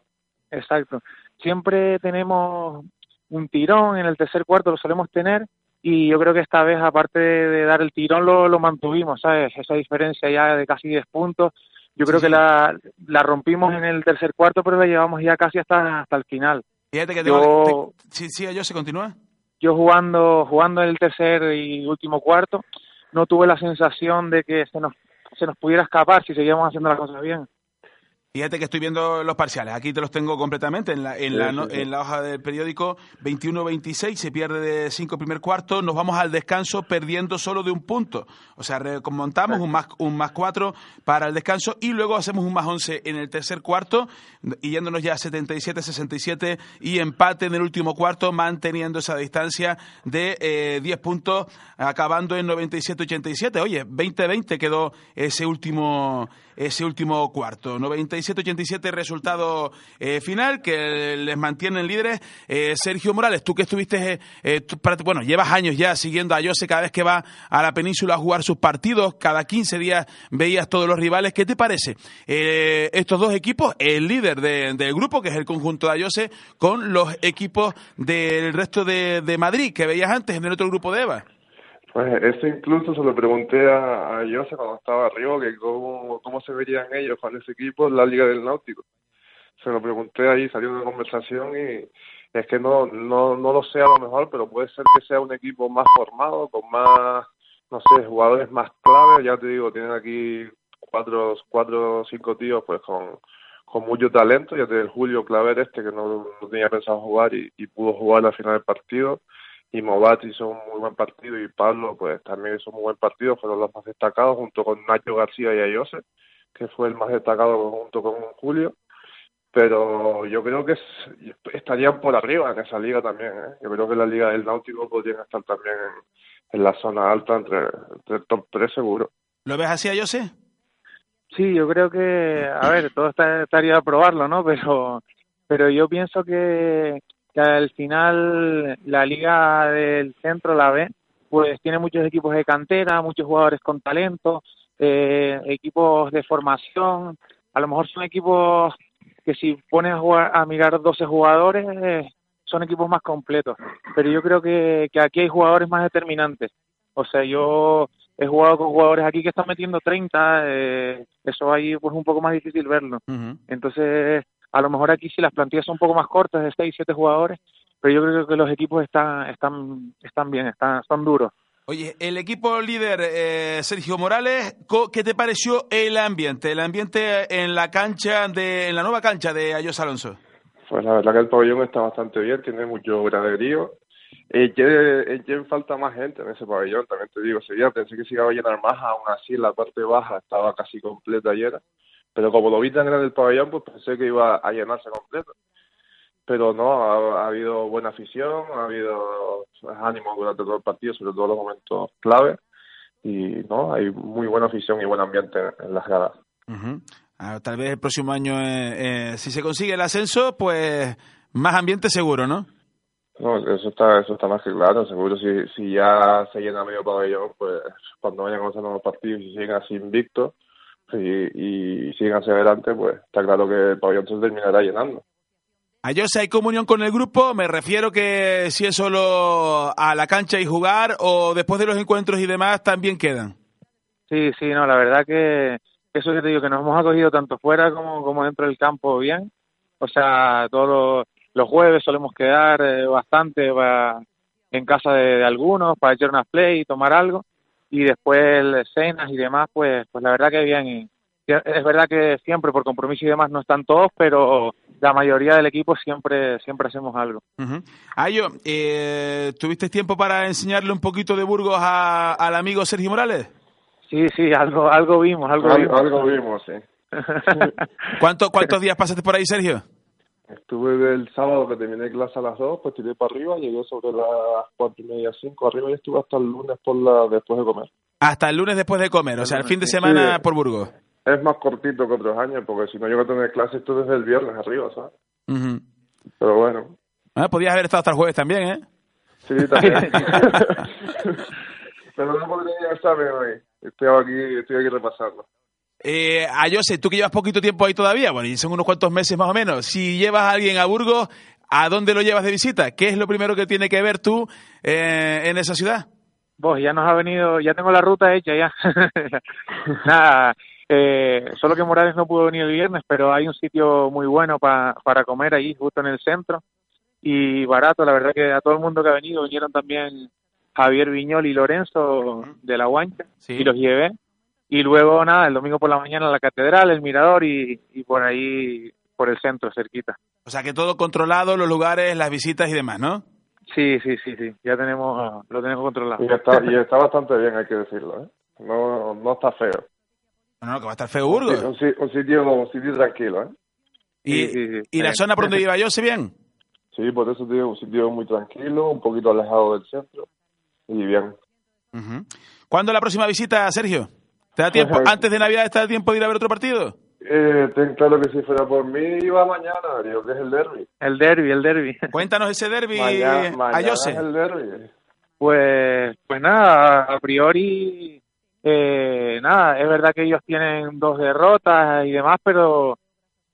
Exacto. Siempre tenemos un tirón en el tercer cuarto, lo solemos tener, y yo creo que esta vez, aparte de, de dar el tirón, lo, lo mantuvimos, ¿sabes? Esa diferencia ya de casi 10 puntos. Yo creo Sí, que la, la rompimos en el tercer cuarto, pero la llevamos ya casi hasta, hasta el final. Fíjate que Yo- tengo- te- sí, sí, Ayose, continúa. Yo jugando, jugando el tercer y último cuarto, no tuve la sensación de que se nos, se nos pudiera escapar si seguíamos haciendo las cosas bien. Fíjate que estoy viendo los parciales, aquí te los tengo completamente. En la, en Sí, la, sí, en la hoja del periódico 21-26, se pierde de 5 primer cuarto, nos vamos al descanso perdiendo solo de un punto, o sea, remontamos un más, un más 4 para el descanso y luego hacemos un más 11 en el tercer cuarto y yéndonos ya a 77-67 y empate en el último cuarto manteniendo esa distancia de eh, 10 puntos acabando en 97-87, oye, 20-20 quedó ese último ese último cuarto. 97-87 resultado eh, final que les mantienen líderes. Eh, Sergio Morales, tú que estuviste, eh, eh, bueno, llevas años ya siguiendo a Jose cada vez que va a la península a jugar sus partidos, cada 15 días veías todos los rivales. ¿Qué te parece? Eh, estos dos equipos, el líder de- del grupo, que es el conjunto de Ayose, con los equipos del resto de, de Madrid, que veías antes en el otro grupo de Eva. Pues eso incluso se lo pregunté a, a Jose cuando estaba arriba, que cómo, cómo se verían ellos con ese equipo en la Liga del Náutico. Se lo pregunté ahí, salió una conversación y es que no, no, no lo sé a lo mejor, pero puede ser que sea un equipo más formado, con más, no sé, jugadores más claves. Ya te digo, tienen aquí cuatro, cuatro cinco tíos pues con, con mucho talento. Ya te el Julio Claver este que no, no tenía pensado jugar y, y pudo jugar al final del partido y Mobat hizo un muy buen partido y Pablo pues también hizo un muy buen partido, fueron los más destacados junto con Nacho García y Ayose, que fue el más destacado junto con Julio, pero yo creo que es- estarían por arriba en esa liga también, ¿eh? yo creo que la liga del Náutico podrían estar también en, en la zona alta entre, entre el top 3 seguro. ¿Lo ves así, Ayose? Sí, yo creo que, a ver, todo está, estaría a probarlo, ¿no? Pero, pero yo pienso que, que al final la liga del centro, la B, pues tiene muchos equipos de cantera, muchos jugadores con talento, eh, equipos de formación, a lo mejor son equipos que si pones a, jugar, a mirar 12 jugadores, eh, son equipos más completos, pero yo creo que, que aquí hay jugadores más determinantes. O sea, yo he jugado con jugadores aquí que están metiendo 30, eh, eso ahí pues un poco más difícil verlo. Entonces, a lo mejor aquí sí las plantillas son un poco más cortas, de 6, 7 jugadores, pero yo creo que los equipos están están están bien, están son duros. Oye, el equipo líder, eh, Sergio Morales, co- ¿qué te pareció el ambiente? El ambiente en la cancha, de, en la nueva cancha de Ayos Alonso. Pues la verdad que el pabellón está bastante bien, tiene mucho graderío. Eché en falta más gente en ese pabellón, también te digo, ese día pensé que se iba a llenar más, aún así la parte baja estaba casi completa ayer, pero como lo vi tan grande el pabellón, pues pensé que iba a llenarse completo. pero no, ha, ha habido buena afición, ha habido ánimo durante todo el partido, sobre todo en los momentos clave, y no, hay muy buena afición y buen ambiente en, en las gradas. Ah, tal vez el próximo año, eh, eh, si se consigue el ascenso, pues más ambiente seguro, ¿no? No, eso está, eso está más que claro. Seguro si, si ya se llena medio pabellón, pues cuando vayan avanzando los partidos y siguen así invictos y, y siguen hacia adelante, pues está claro que el pabellón se terminará llenando. A yo si hay comunión con el grupo, me refiero que si es solo a la cancha y jugar o después de los encuentros y demás también quedan. Sí, sí, no, la verdad que eso que te digo, que nos hemos acogido tanto fuera como, como dentro del campo bien. O sea, todos los, los jueves solemos quedar eh, bastante en casa de, de algunos para echar unas play y tomar algo. Y después cenas y demás, pues, pues la verdad que bien. Y es verdad que siempre por compromiso y demás no están todos, pero la mayoría del equipo siempre, siempre hacemos algo. Ayo, eh, ¿tuviste tiempo para enseñarle un poquito de Burgos a- al amigo Sergio Morales? Sí, sí, algo, algo vimos, algo, Algo, vimos. algo vimos, sí. ¿Cuánto, ¿Cuántos días pasaste por ahí, Sergio? Estuve el sábado que terminé clase a las 2, pues tiré para arriba, llegué sobre las cuatro y media, cinco arriba y estuve hasta el lunes por la después de comer. Hasta el lunes después de comer, o sea, el fin de semana Sí. por Burgos. Es más cortito que otros años, porque si no llego a tener clases tú desde el viernes arriba, ¿sabes? Ujú. Pero bueno, Ah, podías haber estado hasta el jueves también, ¿eh? sí, también. Pero no podría examen hoy. Estoy aquí, estoy aquí repasando. Eh, Ayose, tú que llevas poquito tiempo ahí todavía, bueno, y son unos cuantos meses más o menos. Si llevas a alguien a Burgos, ¿a dónde lo llevas de visita? ¿Qué es lo primero que tiene que ver tú eh, en esa ciudad? Vos, ya nos ha venido, ya tengo la ruta hecha ya. Nada, eh, solo que Morales no pudo venir el viernes, pero hay un sitio muy bueno pa- para comer ahí, justo en el centro, y barato, la verdad que a todo el mundo que ha venido, vinieron también Javier Viñol y Lorenzo de la Guancha, y los llevé. Y luego, nada, el domingo por la mañana la catedral, el mirador y, y por ahí, por el centro, cerquita. O sea, que todo controlado, los lugares, las visitas y demás, ¿no? Sí, sí, sí, sí, ya tenemos, lo tenemos controlado. Y está, y está bastante bien, hay que decirlo, ¿eh? No, no está feo. No, no, que va a estar feo Burgos. Un, si- un sitio, un sitio tranquilo, ¿eh? ¿Y, ¿y la zona por donde iba yo, se bien? Sí, por eso te digo, un sitio muy tranquilo, un poquito alejado del centro y bien. Ujú. ¿Cuándo la próxima visita, Sergio? ¿Te da tiempo? ¿Antes de Navidad te da tiempo de ir a ver otro partido? Eh, ten claro que si fuera por mí iba mañana, digo que es el derby. El derby, el derby. Cuéntanos ese derby, Mañana, mañana Ayose. es el derby. Pues, pues nada, a priori, eh, nada, es verdad que ellos tienen dos derrotas y demás, pero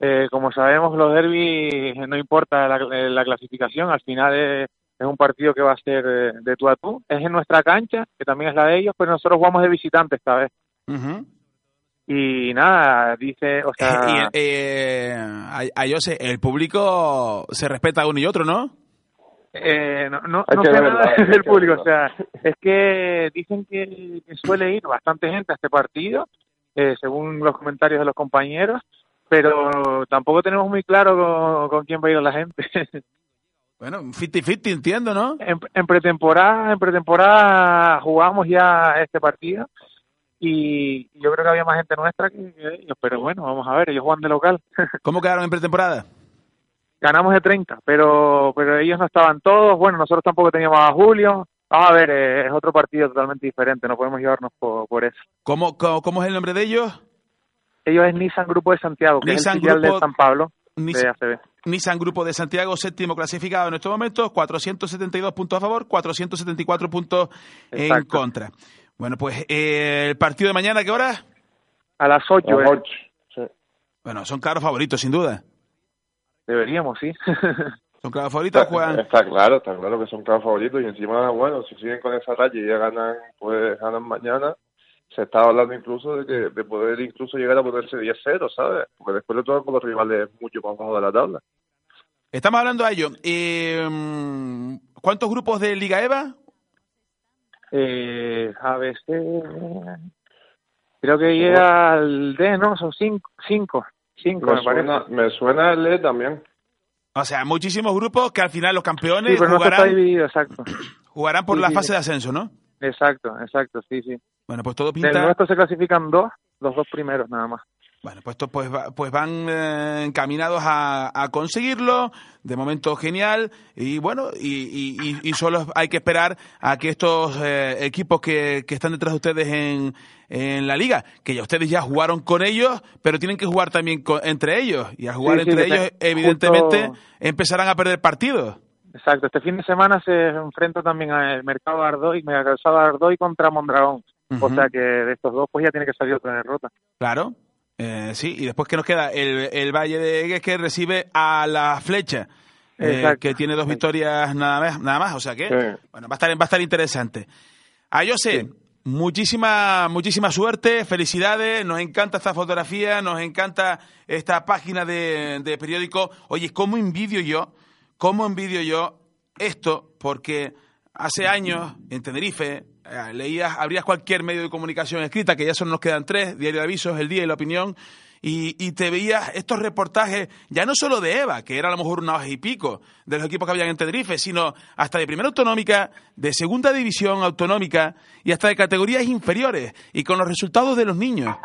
eh, como sabemos los derbis no importa la, eh, la clasificación, al final es, es un partido que va a ser eh, de tú a tú, es en nuestra cancha, que también es la de ellos, pero nosotros jugamos de visitante esta vez. Ujú. Y nada, dice, o sea... Y, eh, Ay- Ayose, el público se respeta a uno y otro, ¿no? Eh, no no, no sé verlo, nada del público, verlo. o sea, es que dicen que, que suele ir bastante gente a este partido, eh, según los comentarios de los compañeros, pero tampoco tenemos muy claro con, con quién va a ir la gente. Bueno, 50-50, entiendo, ¿no? En, en pretemporada, en pretemporada jugamos ya este partido y yo creo que había más gente nuestra que, ellos, pero bueno, vamos a ver, ellos juegan de local. ¿Cómo quedaron en pretemporada? Ganamos de 30, pero pero ellos no estaban todos, bueno, nosotros tampoco teníamos a Julio. Vamos a ver, eh, es otro partido totalmente diferente, no podemos llevarnos por, por eso. ¿Cómo, cómo, cómo es el nombre de ellos? Ellos es Nissan Grupo de Santiago, que Nissan es el filial Grupo- de San Pablo, Nis- de ACB. Nissan Grupo de Santiago, séptimo clasificado en estos momentos, 472 puntos a favor, 474 puntos en contra. Bueno, pues eh, el partido de mañana, ¿qué hora? A las 8, A las eh. ocho, sí. Bueno, son claros favoritos, sin duda. deberíamos, sí. Son claros favoritos, Está, juegan. está claro, está claro que son claros favoritos y encima, bueno, si siguen con esa raya y ya ganan, pues ganan mañana, se está hablando incluso de que de poder incluso llegar a ponerse 10-0, ¿sabes? Porque después de todo con los rivales mucho más abajo de la tabla. Estamos hablando de ello. Eh, ¿Cuántos grupos de Liga EVA? Eh, ABC, creo que llega al D, ¿no? Son cinco, cinco, cinco me, Me parece. suena, me suena el E también. O sea, muchísimos grupos que al final los Sí, campeones pero no se está jugarán, dividido, exacto. jugarán por Sí, la sí, fase sí. de ascenso, ¿no? Exacto, exacto, sí, sí. Bueno, pues todo Del pinta. nuestro se clasifican dos, los dos primeros nada más. Bueno, pues, to- pues, pues van eh, encaminados a, a conseguirlo. De momento genial. Y bueno, y, y- y- y solo hay que esperar a que estos eh, equipos que, que están detrás de ustedes en, en la liga, que ya ustedes ya jugaron con ellos, pero tienen que jugar también con- entre ellos. Y al jugar Sí, sí, entre ellos, te- evidentemente, justo- empezarán a perder partidos. Exacto, este fin de semana se enfrenta también al mercado Ardoy, de Ardoy contra Mondragón. O sea que de estos dos pues ya tiene que salir otra derrota. Claro. Eh, sí, y después que nos queda el, el Valle de Egues que recibe a la flecha, eh, que tiene dos victorias nada más, nada más o sea que Sí. bueno, va a estar va a estar interesante. A José, muchísima muchísima suerte, felicidades, nos encanta esta fotografía, nos encanta esta página de, de periódico. Oye, cómo envidio yo, cómo envidio yo esto porque hace años en Tenerife leías, abrías cualquier medio de comunicación escrita, que ya solo nos quedan tres, Diario de Avisos, El Día y La Opinión, y, y te veías estos reportajes, ya no solo de Eva, que era a lo mejor una hoja y pico de los equipos que habían en Tenerife, sino hasta de primera autonómica, de segunda división autonómica y hasta de categorías inferiores, y con los resultados de los niños.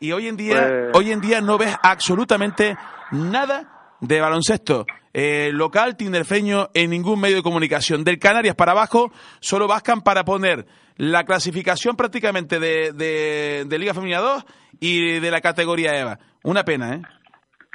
Y hoy en día, Pues- hoy en día no ves absolutamente nada de baloncesto eh, local tinerfeño en ningún medio de comunicación. Del Canarias para abajo solo bascan para poner la clasificación prácticamente de, de, Liga Femenina 2 y de la categoría EVA. Una pena, ¿eh?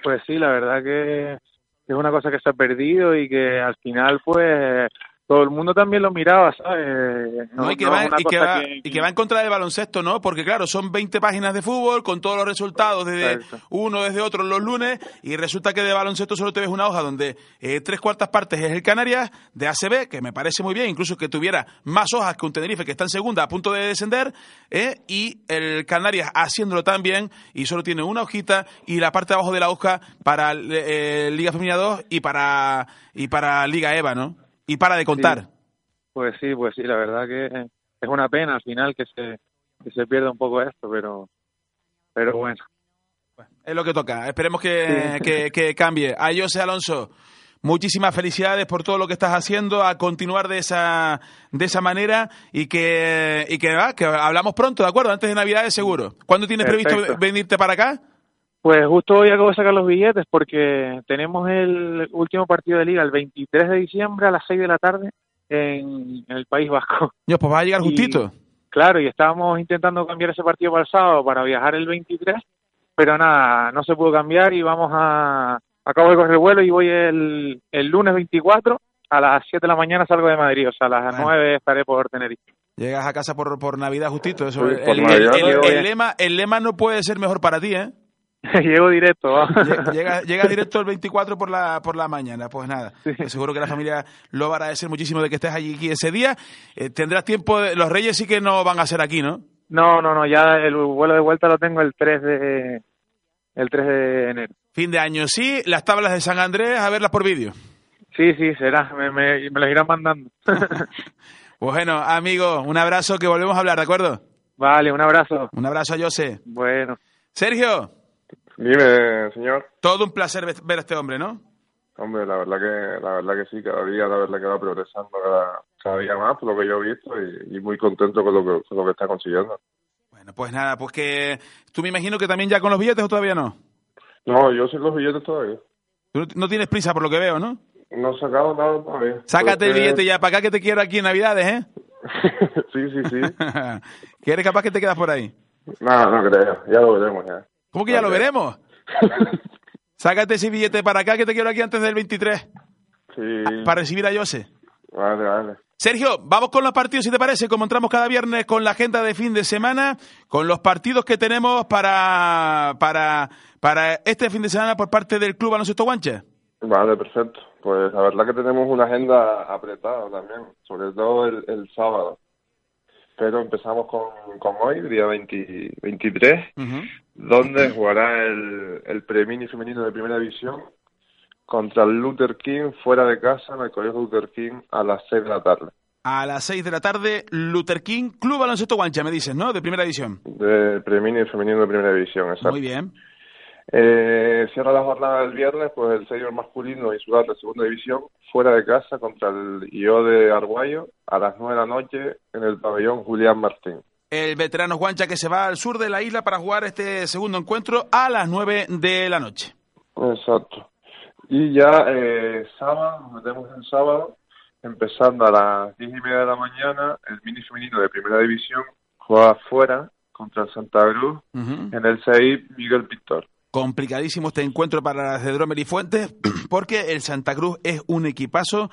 Pues sí, la verdad que es una cosa que se ha perdido y que al final pues todo el mundo también lo miraba, ¿sabes? No, y, que no va, y, que va, que- y que va en contra del baloncesto, ¿no? Porque claro, son 20 páginas de fútbol con todos los resultados desde Exacto. uno, desde otro los lunes y resulta que de baloncesto solo te ves una hoja donde eh, tres cuartas partes es el Canarias, de ACB, que me parece muy bien, incluso que tuviera más hojas que un Tenerife que está en segunda a punto de descender, ¿eh? y el Canarias haciéndolo tan bien y solo tiene una hojita y la parte de abajo de la hoja para eh, Liga Femenina 2 y para, y para Liga EVA, ¿no? Y para de contar. Pues sí, pues sí, la verdad que es una pena al final que se que se pierda un poco esto, pero pero bueno. Es lo que toca. Esperemos que, Sí. que- que cambie. A José Alonso, muchísimas felicidades por todo lo que estás haciendo, a continuar de esa, de esa manera y que, y que, va, que hablamos pronto, ¿de acuerdo? Antes de Navidades seguro. ¿Cuándo tienes previsto venirte para acá? Pues justo hoy acabo de sacar los billetes porque tenemos el último partido de liga el 23 de diciembre a las 6 de la tarde en, en el País Vasco. Dios, pues va a llegar Y- justito. Claro, y estábamos intentando cambiar ese partido para el sábado para viajar el 23, pero nada, no se pudo cambiar y vamos a... Acabo de correr el vuelo y voy el, el lunes 24 a las 7 de la mañana salgo de Madrid, o sea, a las Bueno. 9 estaré por Tenerife. Llegas a casa por, por Navidad justito. Eso, Sí, el, por el- Navidad, el- lema, el lema no puede ser mejor para ti, ¿eh? Llego directo, va. Lle- Llega, llega directo el 24 por la, por la mañana. Pues nada, Sí. seguro que la familia lo va a agradecer muchísimo de que estés allí aquí ese día. Eh, tendrás tiempo, de- los Reyes sí que no van a ser aquí, ¿no? No, no, no, ya el vuelo de vuelta lo tengo el 3 de el 3 de enero. Fin de año sí, las tablas de San Andrés, a verlas por vídeo. Sí, sí, será, me, me, me los irán mandando. Bueno, amigo, un abrazo que volvemos a hablar, ¿de acuerdo? vale, un abrazo. Un abrazo a José. Bueno. Sergio, Dime, señor. todo un placer ve- ver a este hombre, ¿no? Hombre, la verdad que la verdad que sí, cada día la verdad que va progresando cada, cada día más, por lo que yo he visto, y, y muy contento con lo que, con lo que está consiguiendo. Bueno, pues nada, pues que tú me imagino que también ya con los billetes o todavía no. No, yo sin los billetes todavía. Tú no- tienes prisa por lo que veo, ¿no? No he sacado nada todavía. Sácate el billete ya para acá que te quiero aquí en Navidades, ¿eh? sí, sí, sí. que eres capaz que te quedas por ahí. No, no creo. Ya lo veremos ya. ¿Cómo que ya lo veremos? Sácate ese billete para acá que te quiero aquí antes del 23 Sí. para recibir a Jose. Vale, vale. Sergio, vamos con los partidos, si te parece, como entramos cada viernes con la agenda de fin de semana, con los partidos que tenemos para, para, para este fin de semana por parte del Club Baloncesto Guancha. Vale, perfecto. Pues la verdad que tenemos una agenda apretada también, sobre todo el, el sábado. Pero empezamos con, con hoy, día 20 23, donde jugará el, el premini femenino de primera división contra el Luther King fuera de casa en el Colegio Luther King a las 6 de la tarde. A las 6 de la tarde, Luther King, Club Baloncesto Guancha, me dices, ¿no? De primera división. De premini femenino de primera división, exacto. Muy bien. Eh, cierra la jornada del viernes, pues el senior masculino insular de segunda división, fuera de casa contra el IO de Arguayo a las 9 de la noche en el pabellón Julián Martín. El veterano Juancha que se va al sur de la isla para jugar este segundo encuentro a las 9 de la noche. Exacto. Y ya eh, sábado, nos metemos el sábado, empezando a las diez y media de la mañana, el mini femenino de primera división juega fuera contra el Santa Cruz en el CI Miguel Pintor. Complicadísimo este encuentro para las de Dromer y Fuentes, porque el Santa Cruz es un equipazo,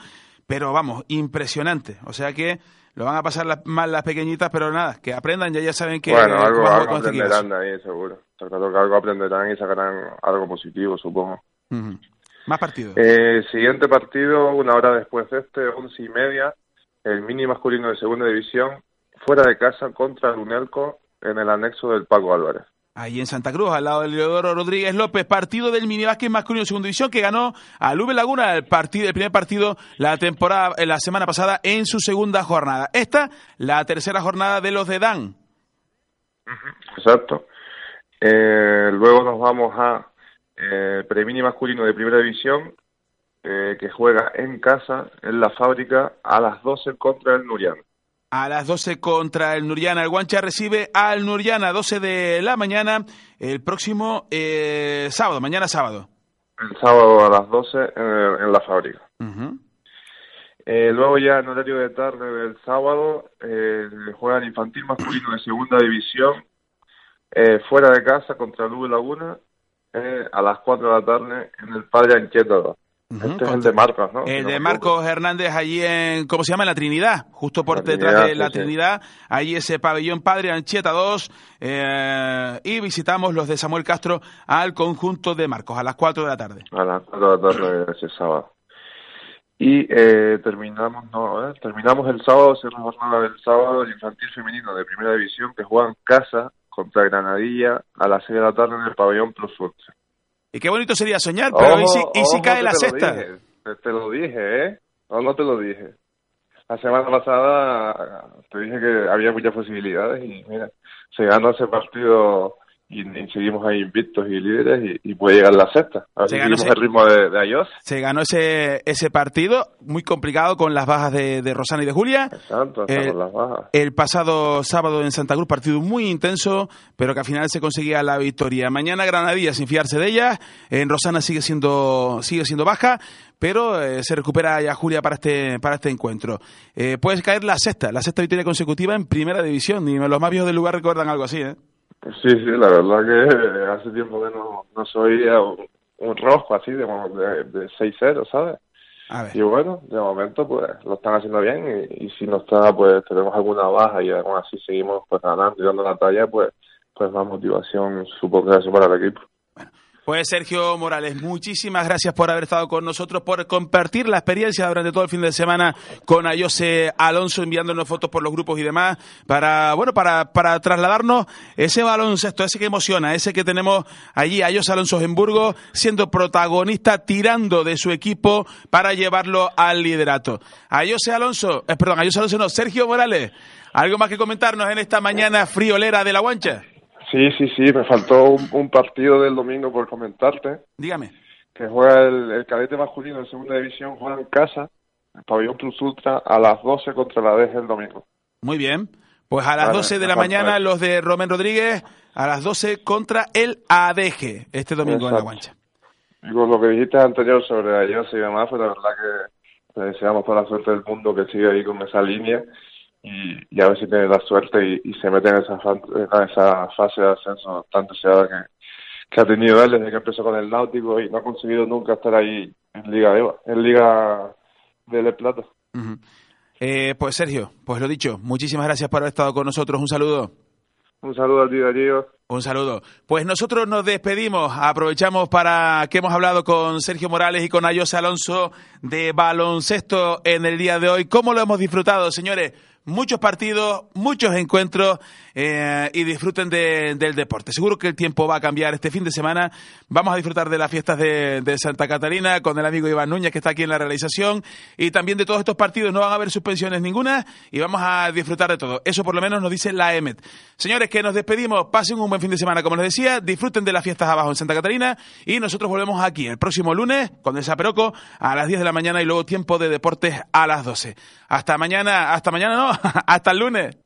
pero vamos, impresionante. O sea que lo van a pasar las- mal las pequeñitas, pero nada, que aprendan, ya ya saben que bueno, algo, algo aprenderán de ahí, seguro. Que algo aprenderán y sacarán algo positivo, supongo. Ujú. Más partidos. Eh, siguiente partido, una hora después de este, once y media, el mini masculino de segunda división, fuera de casa contra el Unelco en el anexo del Paco Álvarez. Ahí en Santa Cruz, al lado del Leodoro Rodríguez López, partido del minibásquet masculino de segunda división que ganó al V Laguna el primer partido la temporada, eh, la semana pasada en su segunda jornada. Esta, la tercera jornada de los de Dan. Exacto. Eh, luego nos vamos a eh, premini masculino de primera división, eh, que juega en casa, en la fábrica, a las 12 contra el Nuriano. A las 12 contra el Nuriana. El Guancha recibe al Nuriana 12 de la mañana el próximo eh, sábado, mañana sábado. El sábado a las 12 en, en la fábrica. Eh, luego ya en horario de tarde del sábado eh, juegan infantil masculino de segunda división eh, fuera de casa contra Lube Laguna eh, a las 4 de la tarde en el Padre Anchieta 2. Este es el de Marcos, ¿no? Si El no de me Marcos Hernández allí en, ¿cómo se llama? En la Trinidad, justo por La detrás Trinidad, de la sí. Trinidad, allí ese pabellón Padre Anchieta 2, eh, y visitamos los de Samuel Castro al conjunto de Marcos a las 4 de la tarde. a las 4 de la tarde de ese sábado. Y eh, terminamos no, eh, terminamos el sábado, cierra la jornada del sábado, el infantil femenino de primera división que juega en casa contra Granadilla a las 6 de la tarde en el pabellón Plus Ultra. Y qué bonito sería soñar, pero ¿y si, y si ojo cae la te lo dije, te, te lo dije, ¿eh? No, no te lo dije. La semana pasada te dije que había muchas posibilidades y mira, se ganó ese partido y, y seguimos ahí invictos y líderes y, y puede llegar la sexta. A ver Se si seguimos ese- el ritmo de, de Ayos. Se ganó ese, ese partido, muy complicado con las bajas de, de Rosana y de Julia. Exacto, Eh, con las bajas. El pasado sábado en Santa Cruz, partido muy intenso, pero que al final se conseguía la victoria. Mañana Granadilla, sin fiarse de ella. En Rosana sigue siendo, sigue siendo baja, pero eh, se recupera ya Julia para este, para este encuentro. Eh, puede caer la sexta, la sexta victoria consecutiva en primera división. Y los más viejos del lugar recuerdan algo así, ¿eh? Sí, sí, la verdad que hace tiempo que no, no oía un, un rojo así de, de, de 6-0, ¿sabes? A ver. Y bueno, de momento pues lo están haciendo bien y, y si no está pues tenemos alguna baja y aún así seguimos pues ganando y dando la talla pues pues más motivación supongo que eso para el equipo. Pues Sergio Morales, muchísimas gracias por haber estado con nosotros, por compartir la experiencia durante todo el fin de semana con Ayose Alonso, enviándonos fotos por los grupos y demás, para, bueno, para, para trasladarnos ese baloncesto, ese que emociona, ese que tenemos allí, Ayose Alonso en Burgos, siendo protagonista, tirando de su equipo para llevarlo al liderato. Ayose Alonso, eh, perdón, Ayose Alonso no, Sergio Morales, ¿algo más que comentarnos en esta mañana friolera de la guancha? Sí, sí, sí, me faltó un, un partido del domingo por comentarte, Dígame. que juega el, el cadete masculino de segunda división, juega en casa, el pabellón Plus Ultra, a las 12 contra la DG el domingo. Muy bien. Pues a las Vale, 12 de la mañana los de Romén Rodríguez, a las 12 contra el ADG, este domingo en la guancha. Y con lo que dijiste anterior sobre Ayos y demás, pues la verdad que le deseamos toda la suerte del mundo que siga ahí con esa línea y, y a ver si tiene la suerte y, y se mete en esa, en esa fase de ascenso tan deseada que, que ha tenido él desde que empezó con el Náutico y no ha conseguido nunca estar ahí en Liga Eva, en Liga del Plata. Eh, pues Sergio, pues lo dicho, muchísimas gracias por haber estado con nosotros. Un saludo. Un saludo a ti, Darío. Un saludo. Pues nosotros nos despedimos. Aprovechamos para que hemos hablado con Sergio Morales y con Ayose Alonso de baloncesto en el día de hoy. ¿Cómo lo hemos disfrutado, señores? Muchos partidos, muchos encuentros eh, y disfruten de- del deporte. Seguro que el tiempo va a cambiar este fin de semana. Vamos a disfrutar de las fiestas de, de Santa Catarina con el amigo Iván Núñez que está aquí en la realización y también de todos estos partidos. No van a haber suspensiones ninguna y vamos a disfrutar de todo. Eso por lo menos nos dice la EMET. Señores, que nos despedimos. Pasen un buen fin de semana, como les decía. Disfruten de las fiestas abajo en Santa Catarina y nosotros volvemos aquí el próximo lunes con el Saperoco a las 10 de la mañana y luego tiempo de deportes a las 12. Hasta mañana, hasta mañana no, hasta el lunes.